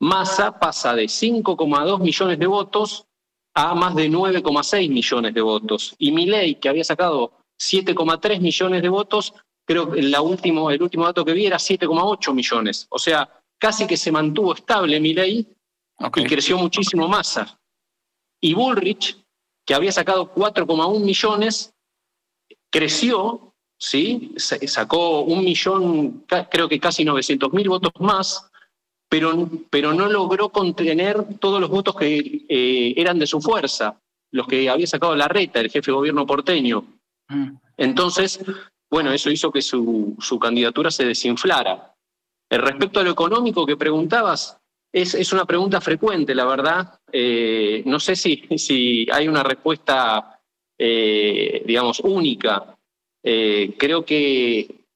Massa pasa de 5,2 millones de votos a más de 9,6 millones de votos. Y Milei, que había sacado 7,3 millones de votos, creo que la último, el último dato que vi era 7,8 millones. O sea, casi que se mantuvo estable Milei y creció muchísimo Massa y Bullrich, que había sacado 4,1 millones, creció, ¿sí? sacó un millón, creo que casi 900 mil votos más, pero, pero no logró contener todos los votos que eh, eran de su fuerza, los que había sacado la reta, el jefe de gobierno porteño. Mm. Entonces, bueno, eso hizo que su, su candidatura se desinflara. respecto a lo económico que preguntabas, es, una pregunta frecuente, la verdad. Eh, no sé si, si hay una respuesta, eh, digamos, única. Eh, creo que,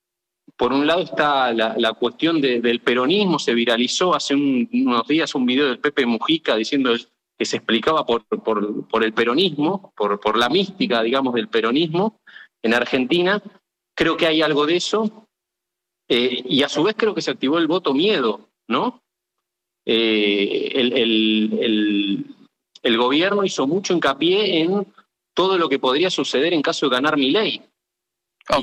por un lado, está la, cuestión del peronismo. Se viralizó hace unos días un video del Pepe Mujica diciendo que se explicaba por, por, por el peronismo, por, por la mística, digamos, del peronismo en Argentina. Creo que hay algo de eso. y a su vez creo que se activó el voto miedo, ¿no? Eh, el, el, gobierno hizo mucho hincapié en todo lo que podría suceder en caso de ganar mi ley.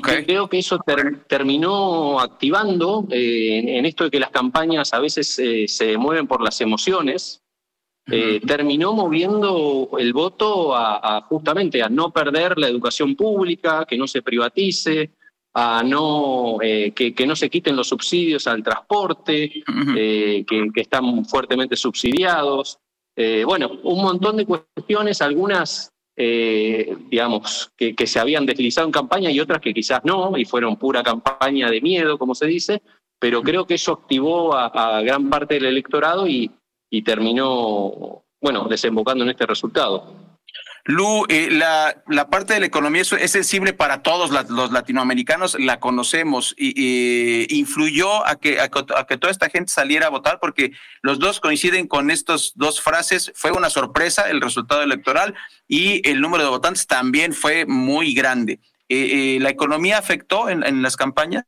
creo que eso terminó activando eh, en, esto de que las campañas a veces eh, se mueven por las emociones. terminó moviendo el voto a, justamente a no perder la educación pública, que no se privatice, a no eh, que, no se quiten los subsidios al transporte, eh, que, están fuertemente subsidiados. Eh, bueno, un montón de cuestiones, algunas, digamos, que, se habían deslizado en campaña y otras que quizás no, y fueron pura campaña de miedo, como se dice, pero creo que eso activó a, gran parte del electorado y, y terminó, bueno, desembocando en este resultado.
Lu, eh, la, parte de la economía es, sensible para todos los latinoamericanos, la conocemos y, influyó a que, toda esta gente saliera a votar porque los dos coinciden con estas dos frases. Fue una sorpresa el resultado electoral y el número de votantes también fue muy grande. Eh, eh, ¿La economía afectó en, en, las campañas?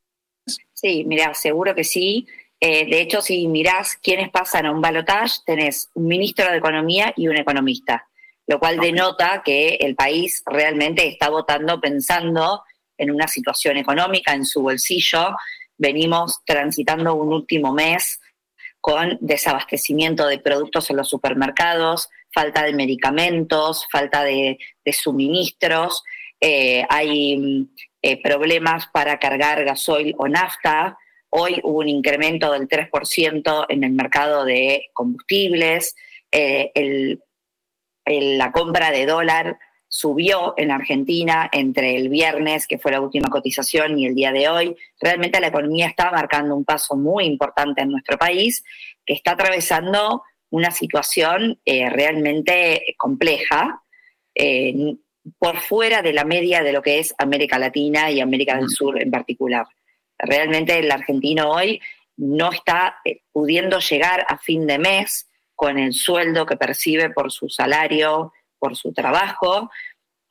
Sí, mira, seguro que sí. de hecho, si mirás quiénes pasan a un balotaje, tenés un ministro de Economía y un economista lo cual denota que el país realmente está votando pensando en una situación económica, en su bolsillo. Venimos transitando un último mes con desabastecimiento de productos en los supermercados, falta de medicamentos, falta de, suministros, eh, hay eh, problemas para cargar gasoil o nafta. Hoy hubo un incremento del 3% en el mercado de combustibles. Eh, el la compra de dólar subió en Argentina entre el viernes, que fue la última cotización, y el día de hoy. Realmente la economía está marcando un paso muy importante en nuestro país, que está atravesando una situación eh, realmente compleja, eh, por fuera de la media de lo que es América Latina y América del Sur en particular. Realmente el argentino hoy no está eh, pudiendo llegar a fin de mes con el sueldo que percibe por su salario, por su trabajo,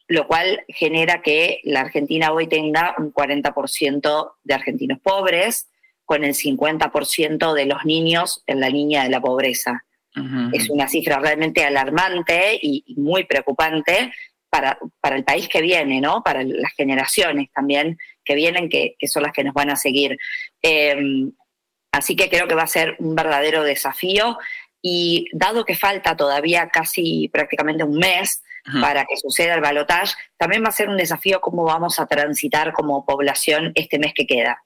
lo cual genera que la Argentina hoy tenga un 40% de argentinos pobres, con el 50% de los niños en la línea de la pobreza. Es una cifra realmente alarmante y, muy preocupante para, para, el país que viene, ¿no? Para las generaciones también que vienen, que, son las que nos van a seguir. Em, así que creo que va a ser un verdadero desafío y dado que falta todavía casi prácticamente un mes para que suceda el balotaje, también va a ser un desafío cómo vamos a transitar como población este mes que queda.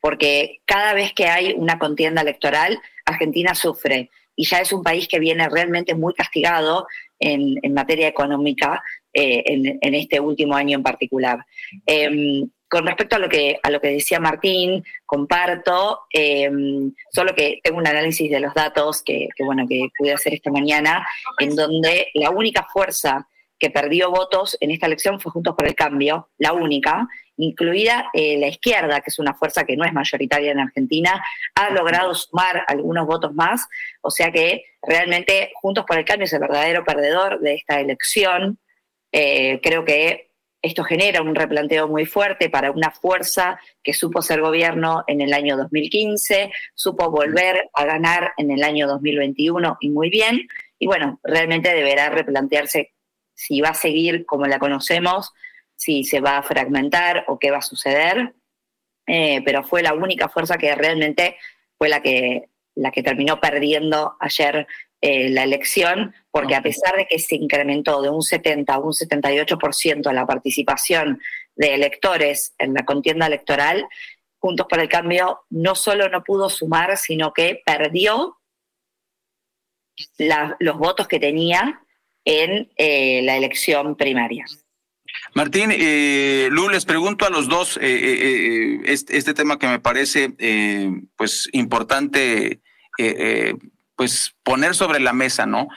Porque cada vez que hay una contienda electoral, Argentina sufre y ya es un país que viene realmente muy castigado en, materia económica eh, en, este último año en particular. Em, con respecto a lo que, a lo que decía Martín, comparto, em, solo que tengo un análisis de los datos que, bueno, que pude hacer esta mañana, en donde la única fuerza que perdió votos en esta elección fue Juntos por el Cambio, la única, incluida eh, la izquierda, que es una fuerza que no es mayoritaria en Argentina, ha logrado sumar algunos votos más, o sea que realmente Juntos por el Cambio es el verdadero perdedor de esta elección. Eh, creo que esto genera un replanteo muy fuerte para una fuerza que supo ser gobierno en el año 2015, supo volver a ganar en el año 2021 y muy bien. Y bueno, realmente deberá replantearse si va a seguir como la conocemos, si se va a fragmentar o qué va a suceder. Eh, pero fue la única fuerza que realmente fue la que, la que terminó perdiendo ayer eh, la elección, porque a pesar de que se incrementó de un 70 a un 78% la participación de electores en la contienda electoral, Juntos por el Cambio no solo no pudo sumar, sino que perdió los votos que tenía en eh, la elección primaria.
Martín, eh, Lu, les pregunto a los dos este, este, tema que me parece pues importante pues poner sobre la mesa, ¿no?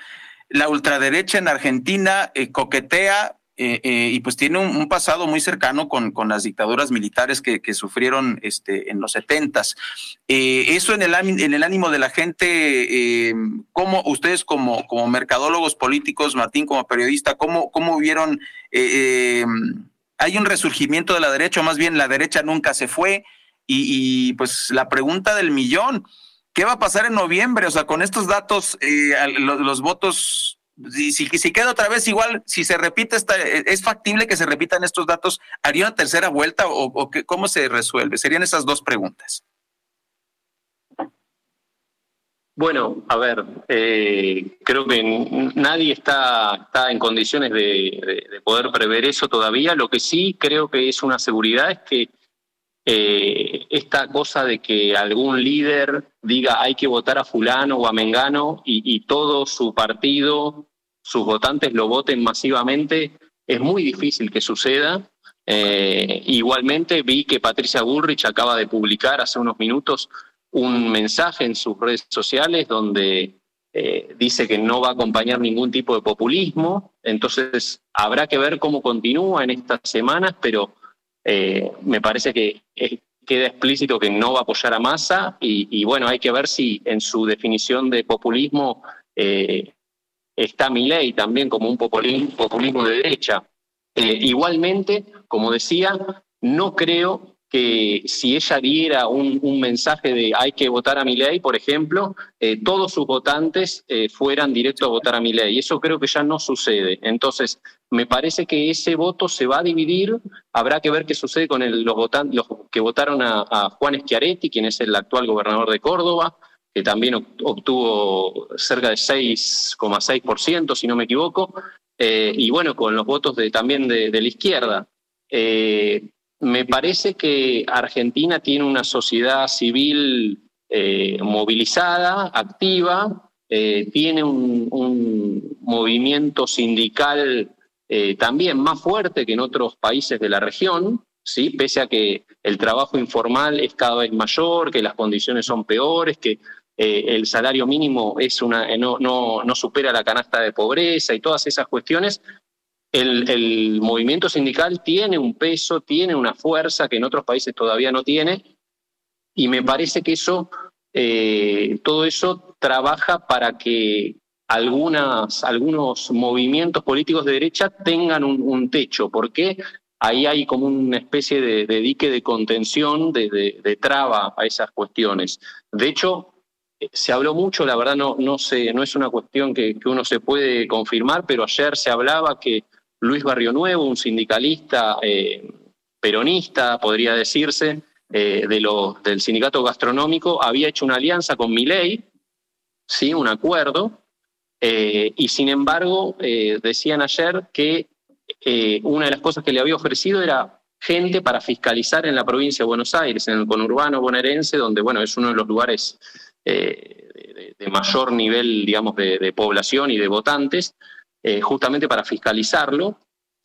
La ultraderecha en Argentina eh, coquetea eh, eh, y pues tiene un, pasado muy cercano con, con las dictaduras militares que, que, sufrieron este, en los setentas. eso en el, en el ánimo de la gente, ¿cómo ustedes como, como mercadólogos políticos, Martín como periodista, cómo, cómo vieron, hay un resurgimiento de la derecha, o más bien la derecha nunca se fue, y, y pues la pregunta del millón, ¿Qué va a pasar en noviembre? O sea, con estos datos, eh, los, votos, si, queda otra vez igual, si se repite, esta, ¿es factible que se repitan estos datos? ¿Haría una tercera vuelta o, cómo se resuelve? Serían esas dos preguntas.
Bueno, a ver, eh, creo que nadie está, está en condiciones de, poder prever eso todavía. Lo que sí creo que es una seguridad es que eh, esta cosa de que algún líder diga hay que votar a fulano o a Mengano y, todo su partido, sus votantes lo voten masivamente, es muy difícil que suceda. Eh, igualmente vi que Patricia Bullrich acaba de publicar hace unos minutos un mensaje en sus redes sociales donde eh, dice que no va a acompañar ningún tipo de populismo, entonces habrá que ver cómo continúa en estas semanas, pero eh, me parece que queda explícito que no va a apoyar a Massa y, bueno, hay que ver si en su definición de populismo eh, está mi ley también como un populismo, de derecha. Eh, igualmente, como decía, no creo que si ella diera un, mensaje de hay que votar a mi ley, por ejemplo, eh, todos sus votantes eh, fueran directos a votar a mi ley. Eso creo que ya no sucede. Entonces, me parece que ese voto se va a dividir. Habrá que ver qué sucede con los, votantes, los que votaron a, Juan Schiaretti, quien es el actual gobernador de Córdoba, que también obtuvo cerca de 6,6%, si no me equivoco, eh, y bueno, con los votos también de, la izquierda. Me parece que Argentina tiene una sociedad civil eh, movilizada, activa, eh, tiene un, movimiento sindical eh, también más fuerte que en otros países de la región, ¿sí? pese a que el trabajo informal es cada vez mayor, que las condiciones son peores, que el salario mínimo es una, no, no, no supera la canasta de pobreza y todas esas cuestiones, el, movimiento sindical tiene un peso, tiene una fuerza que en otros países todavía no tiene, y me parece que eso, eh, todo eso trabaja para que algunas, algunos movimientos políticos de derecha tengan un, techo, porque ahí hay como una especie de, dique de contención, de, traba a esas cuestiones. De hecho, eh, se habló mucho, la verdad no, no, sé, no es una cuestión que, que uno se puede confirmar, pero ayer se hablaba que Luis Barrio Nuevo, un sindicalista eh, peronista, podría decirse, eh, de del sindicato gastronómico, había hecho una alianza con Milei, ¿sí? un acuerdo, eh, y sin embargo decían ayer que una de las cosas que le había ofrecido era gente para fiscalizar en la provincia de Buenos Aires, en el conurbano bonaerense, donde bueno, es uno de los lugares de, mayor nivel, digamos, de población y de votantes, eh, justamente para fiscalizarlo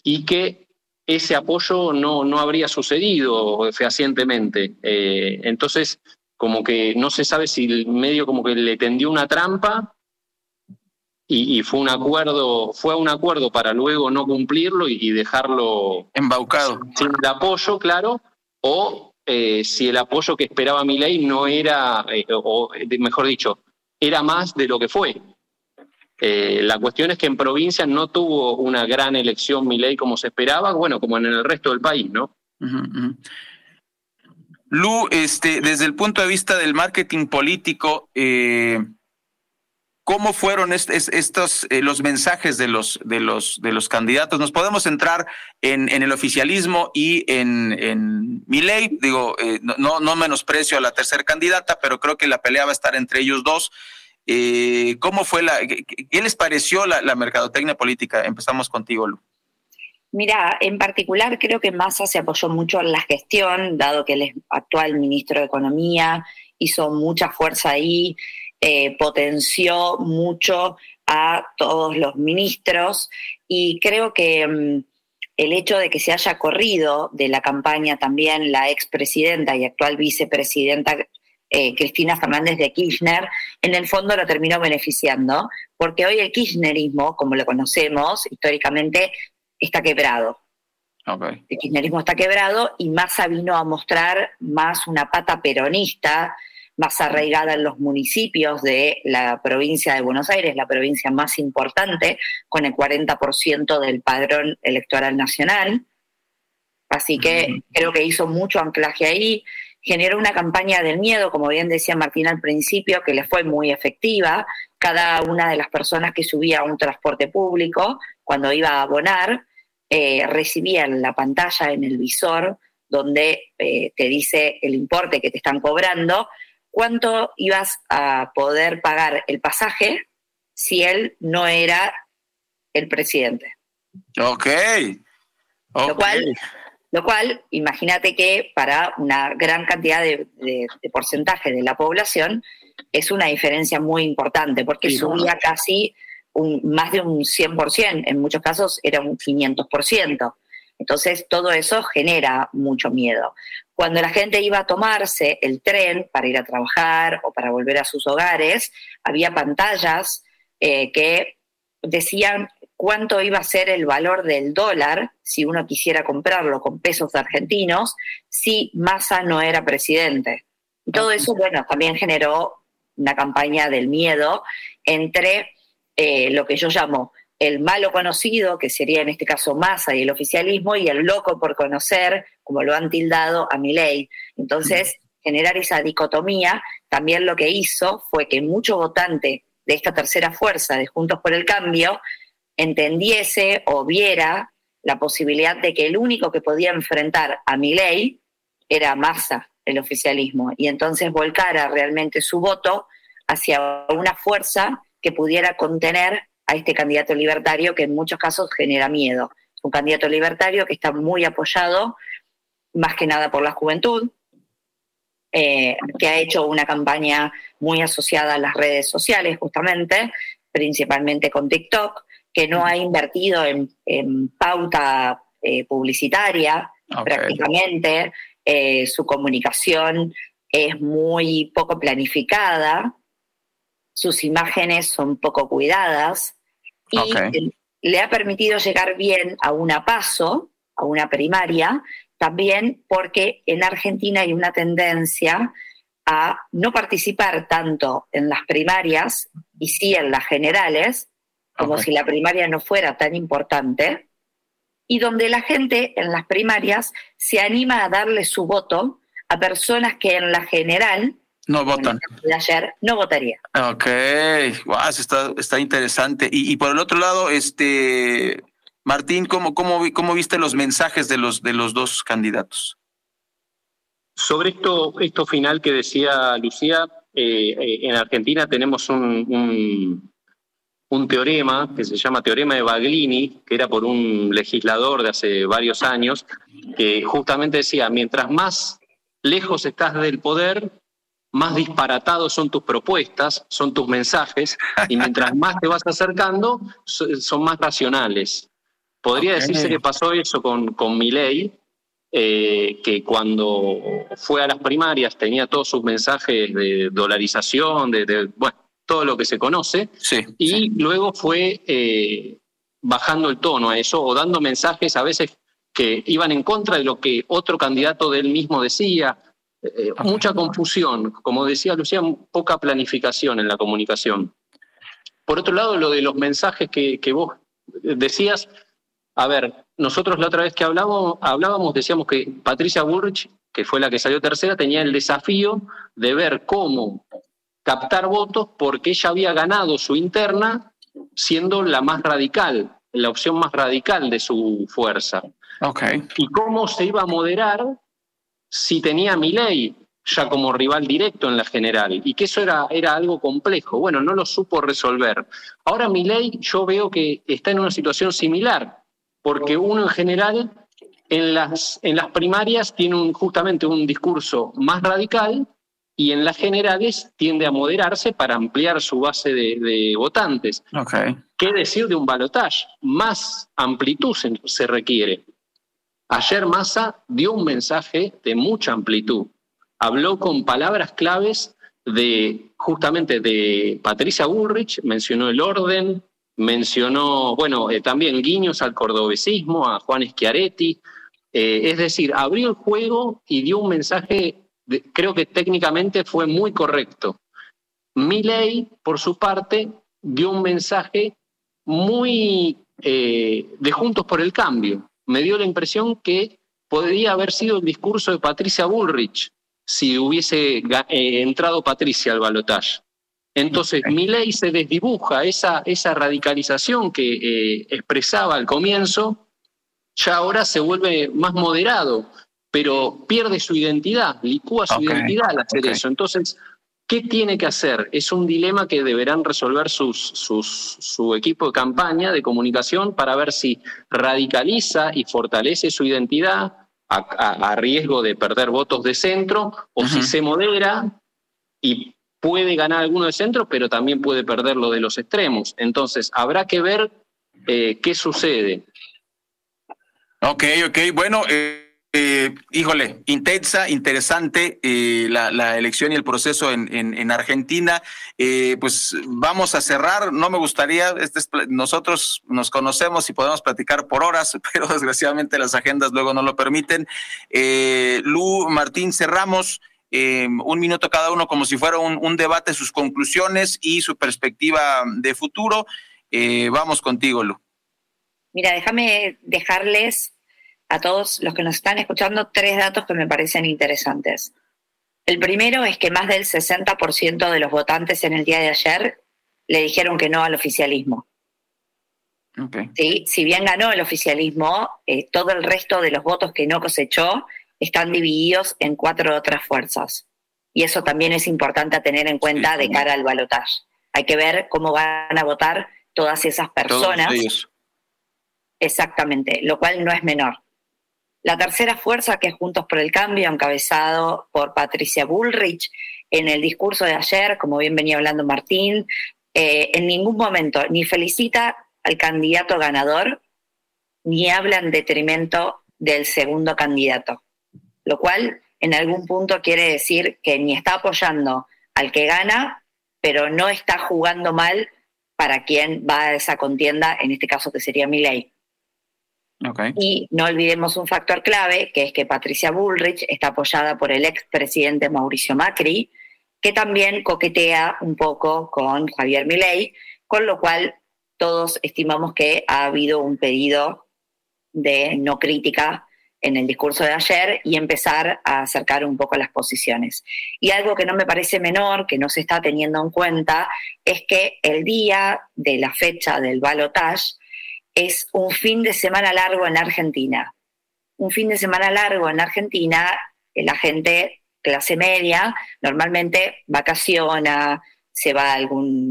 y que ese apoyo no, no habría sucedido fehacientemente. Eh, entonces, como que no se sabe si el medio como que le tendió una trampa y, fue un acuerdo, fue un acuerdo para luego no cumplirlo y, dejarlo
embaucado.
Sin el apoyo, claro, o eh, si el apoyo que esperaba mi ley no era, o mejor dicho, era más de lo que fue. Eh, la cuestión es que en provincia no tuvo una gran elección ley como se esperaba, bueno, como en el resto del país, ¿no?
Lu, este, desde el punto de vista del marketing político, eh, ¿cómo fueron estos eh, los mensajes de los de los de los candidatos? Nos podemos entrar en, el oficialismo y en, en ley. Digo, no, no menosprecio a la tercera candidata, pero creo que la pelea va a estar entre ellos dos. Eh, ¿Cómo fue la, qué, les pareció la, mercadotecnia política? Empezamos contigo, Lu.
Mira, en particular creo que Massa se apoyó mucho en la gestión, dado que el actual ministro de Economía hizo mucha fuerza ahí, eh, potenció mucho a todos los ministros y creo que mm, el hecho de que se haya corrido de la campaña también la expresidenta y actual vicepresidenta eh, Cristina Fernández de Kirchner, en el fondo lo terminó beneficiando, porque hoy el kirchnerismo, como lo conocemos históricamente, está quebrado. El kirchnerismo está quebrado y Massa vino a mostrar más una pata peronista, más arraigada en los municipios de la provincia de Buenos Aires, la provincia más importante, con el 40% del padrón electoral nacional. Así que creo que hizo mucho anclaje ahí generó una campaña del miedo, como bien decía Martín al principio, que le fue muy efectiva. Cada una de las personas que subía a un transporte público, cuando iba a abonar, eh, recibía en la pantalla, en el visor, donde eh, te dice el importe que te están cobrando, cuánto ibas a poder pagar el pasaje si él no era el presidente.
Ok.
Lo cual Lo cual, imagínate que para una gran cantidad de, porcentaje de la población es una diferencia muy importante, porque subía casi un, más de un 100%, en muchos casos era un 500%. Entonces, todo eso genera mucho miedo. Cuando la gente iba a tomarse el tren para ir a trabajar o para volver a sus hogares, había pantallas eh, que decían cuánto iba a ser el valor del dólar si uno quisiera comprarlo con pesos argentinos si Massa no era presidente. todo eso, bueno, también generó una campaña del miedo entre eh, lo que yo llamo el malo conocido, que sería en este caso Massa y el oficialismo, y el loco por conocer, como lo han tildado a ley. Entonces, generar esa dicotomía también lo que hizo fue que mucho votante de esta tercera fuerza de Juntos por el Cambio entendiese o viera la posibilidad de que el único que podía enfrentar a ley era Massa, el oficialismo, y entonces volcara realmente su voto hacia una fuerza que pudiera contener a este candidato libertario que en muchos casos genera miedo. Un candidato libertario que está muy apoyado, más que nada por la juventud, eh, que ha hecho una campaña muy asociada a las redes sociales, justamente, principalmente con TikTok, que no ha invertido en, pauta eh, publicitaria prácticamente, eh, su comunicación es muy poco planificada, sus imágenes son poco cuidadas, y le ha permitido llegar bien a una paso, a una primaria, también porque en Argentina hay una tendencia a no participar tanto en las primarias y sí en las generales, como si la primaria no fuera tan importante, y donde la gente en las primarias se anima a darle su voto a personas que en la general
no votan.
De ayer no votaría.
Ok, wow, está, está interesante. Y, por el otro lado, este Martín, ¿cómo, cómo, cómo viste los mensajes de los, de los dos candidatos?
Sobre esto, esto final que decía Lucía, eh, eh, en Argentina tenemos un, un, un, teorema que se llama Teorema de Baglini, que era por un legislador de hace varios años, que justamente decía, mientras más lejos estás del poder, más disparatados son tus propuestas, son tus mensajes, y mientras más te vas acercando, son más racionales. Podría decirse que pasó eso con, con Milei, eh, que cuando fue a las primarias tenía todos sus mensajes de dolarización, de, bueno, todo lo que se conoce, y luego fue eh, bajando el tono a eso o dando mensajes a veces que iban en contra de lo que otro candidato de él mismo decía, eh, mucha confusión, como decía Lucía, poca planificación en la comunicación. Por otro lado, lo de los mensajes que, vos decías, a ver, nosotros la otra vez que hablamos, hablábamos, decíamos que Patricia Burrich, que fue la que salió tercera, tenía el desafío de ver cómo captar votos porque ella había ganado su interna siendo la más radical, la opción más radical de su fuerza.
Okay.
Y cómo se iba a moderar si tenía a Milei ya como rival directo en la general y que eso era, era algo complejo. Bueno, no lo supo resolver. Ahora Milei yo veo que está en una situación similar, porque uno en general en las, en las primarias tiene justamente un discurso más radical y en las generales tiende a moderarse para ampliar su base de, votantes. ¿Qué decir de un balotaje? Más amplitud se requiere. Ayer Massa dio un mensaje de mucha amplitud. Habló con palabras claves de justamente de Patricia Bullrich, mencionó el orden, mencionó, bueno, eh, también guiños al cordobesismo, a Juan Schiaretti. Eh, es decir, abrió el juego y dio un mensaje, creo que técnicamente fue muy correcto. Milley, por su parte, dio un mensaje muy eh, de Juntos por el Cambio me dio la impresión que podría haber sido el discurso de Patricia Bullrich si hubiese eh, entrado Patricia al balotaje. Entonces, mi ley se desdibuja, esa, esa radicalización que eh, expresaba al comienzo, ya ahora se vuelve más moderado, pero pierde su identidad, licúa su identidad al hacer eso. Entonces, ¿Qué tiene que hacer? Es un dilema que deberán resolver sus, su equipo de campaña de comunicación para ver si radicaliza y fortalece su identidad a, riesgo de perder votos de centro, o si se modera y puede ganar alguno de centro, pero también puede perder lo de los extremos. Entonces, habrá que ver eh, qué sucede.
Ok, ok. Bueno, eh, eh, híjole, intensa, interesante la, elección y el proceso en, en, Argentina. pues vamos a cerrar. No me gustaría, este nosotros nos conocemos y podemos platicar por horas, pero desgraciadamente las agendas luego no lo permiten. Lu Martín, cerramos. Un minuto cada uno como si fuera un, debate, sus conclusiones y su perspectiva de futuro. Eh, vamos contigo, Lu.
Mira, déjame dejarles a todos los que nos están escuchando tres datos que me parecen interesantes. El primero es que más del 60% de los votantes en el día de ayer le dijeron que no al oficialismo. ¿Sí? Si bien ganó el oficialismo, eh, todo el resto de los votos que no cosechó están divididos en cuatro otras fuerzas. Y eso también es importante a tener en cuenta de cara al balotaje. Hay que ver cómo van a votar todas esas personas. Exactamente, lo cual no es menor. La tercera fuerza, que es Juntos por el Cambio, encabezado por Patricia Bullrich, en el discurso de ayer, como bien venía hablando Martín, eh, en ningún momento ni felicita al candidato ganador, ni habla en detrimento del segundo candidato lo cual en algún punto quiere decir que ni está apoyando al que gana, pero no está jugando mal para quien va a esa contienda, en este caso que sería mi ley. Y no olvidemos un factor clave, que es que Patricia Bullrich está apoyada por el expresidente Mauricio Macri, que también coquetea un poco con Javier Milei, con lo cual todos estimamos que ha habido un pedido de no crítica en el discurso de ayer y empezar a acercar un poco las posiciones. Y algo que no me parece menor, que no se está teniendo en cuenta, es que el día de la fecha del balotage es un fin de semana largo en Argentina. Un fin de semana largo en Argentina, la gente clase media normalmente vacaciona, se va a, algún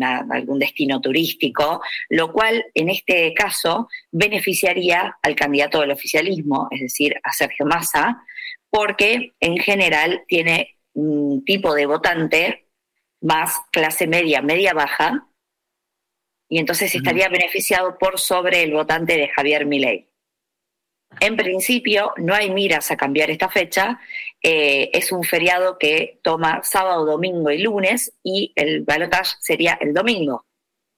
destino turístico, lo cual en este caso beneficiaría al candidato del oficialismo, es decir, a Sergio Massa, porque en general tiene un tipo de votante más clase media, media baja, y entonces estaría beneficiado por sobre el votante de Javier Milei. En principio, no hay miras a cambiar esta fecha. Eh, es un feriado que toma sábado, domingo y lunes y el balotaje sería el domingo.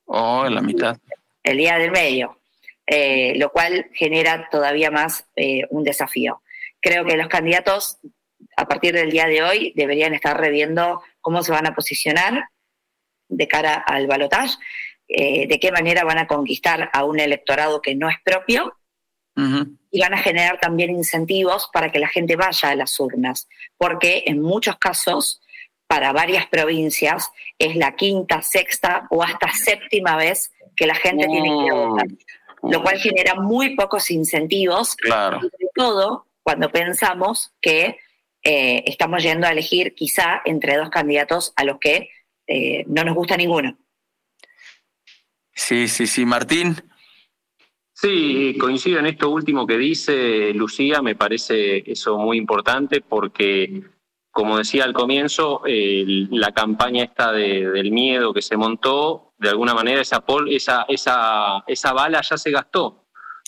Oh, en la mitad.
El día del medio, eh, lo cual genera todavía más eh, un desafío. Creo que los candidatos a partir del día de hoy deberían estar reviendo cómo se van a posicionar de cara al balotaje, de qué manera van a conquistar a un electorado que no es propio y van a generar también incentivos para que la gente vaya a las urnas, porque en muchos casos, para varias provincias, es la quinta, sexta o hasta séptima vez que la gente tiene que votar, lo cual genera muy pocos incentivos, sobre todo cuando pensamos que eh, estamos yendo a elegir quizá entre dos candidatos a los que eh, no nos gusta ninguno.
Sí, sí, sí, Martín.
Sí, coincido en esto último que dice Lucía, me parece eso muy importante porque, como decía al comienzo, la campaña esta del miedo que se montó, de alguna manera esa, esa, esa, esa bala ya se gastó.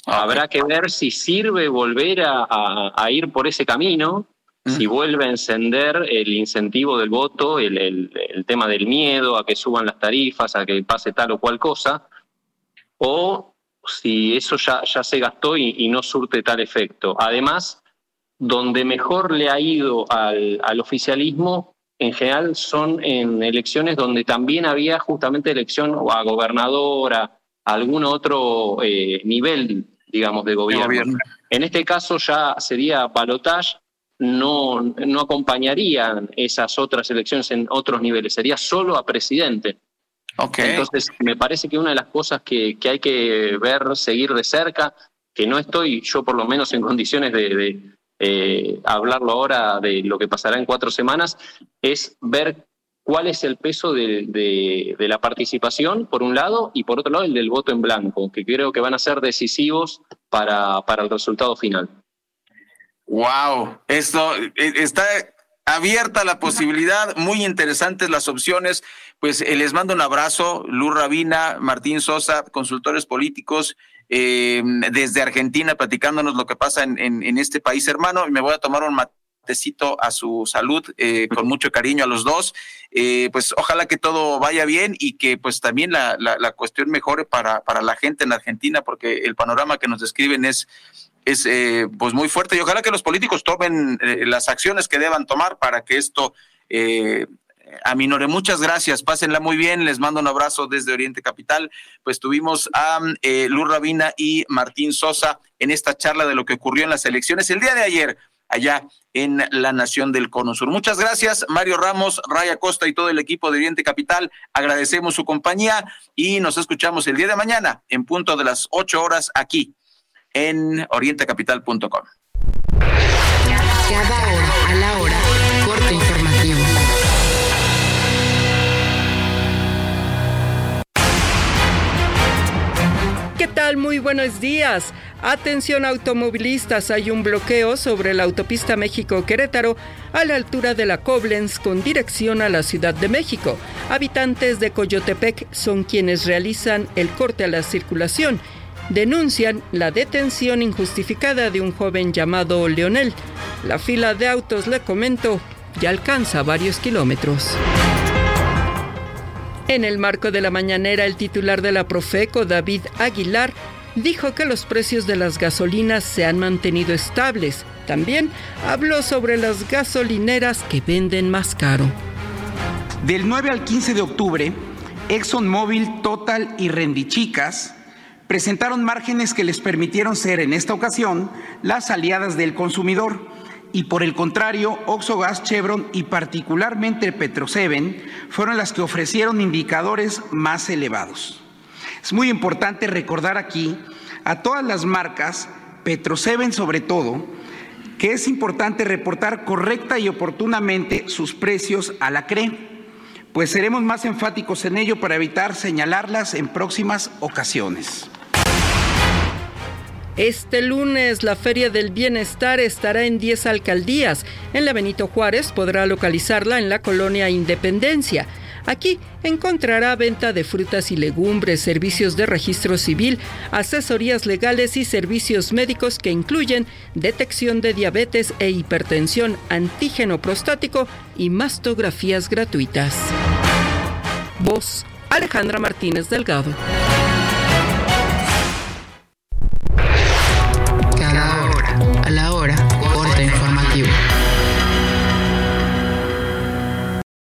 Ah, Habrá que ver si sirve volver a, ir por ese camino, si vuelve a encender el incentivo del voto, el, el tema del miedo a que suban las tarifas, a que pase tal o cual cosa, o si eso ya, ya se gastó y, no surte tal efecto. Además, donde mejor le ha ido al, al, oficialismo, en general, son en elecciones donde también había justamente elección a gobernadora, a algún otro eh, nivel, digamos, de gobierno. En este caso ya sería balotage, no, no acompañarían esas otras elecciones en otros niveles, sería solo a presidente. Entonces, me parece que una de las cosas que, hay que ver, seguir de cerca, que no estoy yo por lo menos en condiciones de, eh, hablarlo ahora de lo que pasará en cuatro semanas, es ver cuál es el peso de, la participación, por un lado, y por otro lado el del voto en blanco, que creo que van a ser decisivos para, para el resultado final.
Wow, esto eh, está abierta la posibilidad, muy interesantes las opciones. Pues eh, les mando un abrazo, Luz Rabina, Martín Sosa, consultores políticos eh, desde Argentina, platicándonos lo que pasa en, en, este país hermano. Y me voy a tomar un matecito a su salud, eh, con mucho cariño a los dos. pues ojalá que todo vaya bien y que pues también la, la, la cuestión mejore para, para la gente en Argentina, porque el panorama que nos describen es es eh, pues muy fuerte y ojalá que los políticos tomen eh, las acciones que deban tomar para que esto eh, aminore. Muchas gracias, pásenla muy bien, les mando un abrazo desde Oriente Capital. Pues tuvimos a eh, Luz Rabina y Martín Sosa en esta charla de lo que ocurrió en las elecciones el día de ayer allá en la Nación del Cono Sur. Muchas gracias, Mario Ramos, Raya Costa y todo el equipo de Oriente Capital. Agradecemos su compañía y nos escuchamos el día de mañana en punto de las ocho horas aquí en orientecapital.com.
Cada hora a la hora, corte informativo.
¿Qué tal? Muy buenos días. Atención automovilistas, hay un bloqueo sobre la autopista México-Querétaro a la altura de la Koblenz con dirección a la Ciudad de México. Habitantes de Coyotepec son quienes realizan el corte a la circulación denuncian la detención injustificada de un joven llamado Leonel. La fila de autos, le comento, ya alcanza varios kilómetros. En el marco de la mañanera, el titular de la Profeco, David Aguilar, dijo que los precios de las gasolinas se han mantenido estables. También habló sobre las gasolineras que venden más caro.
Del 9 al 15 de octubre, ExxonMobil, Total y Rendichicas presentaron márgenes que les permitieron ser en esta ocasión las aliadas del consumidor y por el contrario, Oxogas, Chevron y particularmente Petroseven fueron las que ofrecieron indicadores más elevados. Es muy importante recordar aquí a todas las marcas, Petroseven sobre todo, que es importante reportar correcta y oportunamente sus precios a la CRE, pues seremos más enfáticos en ello para evitar señalarlas en próximas ocasiones.
Este lunes la Feria del Bienestar estará en 10 alcaldías. En la Benito Juárez podrá localizarla en la colonia Independencia. Aquí encontrará venta de frutas y legumbres, servicios de registro civil, asesorías legales y servicios médicos que incluyen detección de diabetes e hipertensión, antígeno prostático y mastografías gratuitas. Voz Alejandra Martínez Delgado.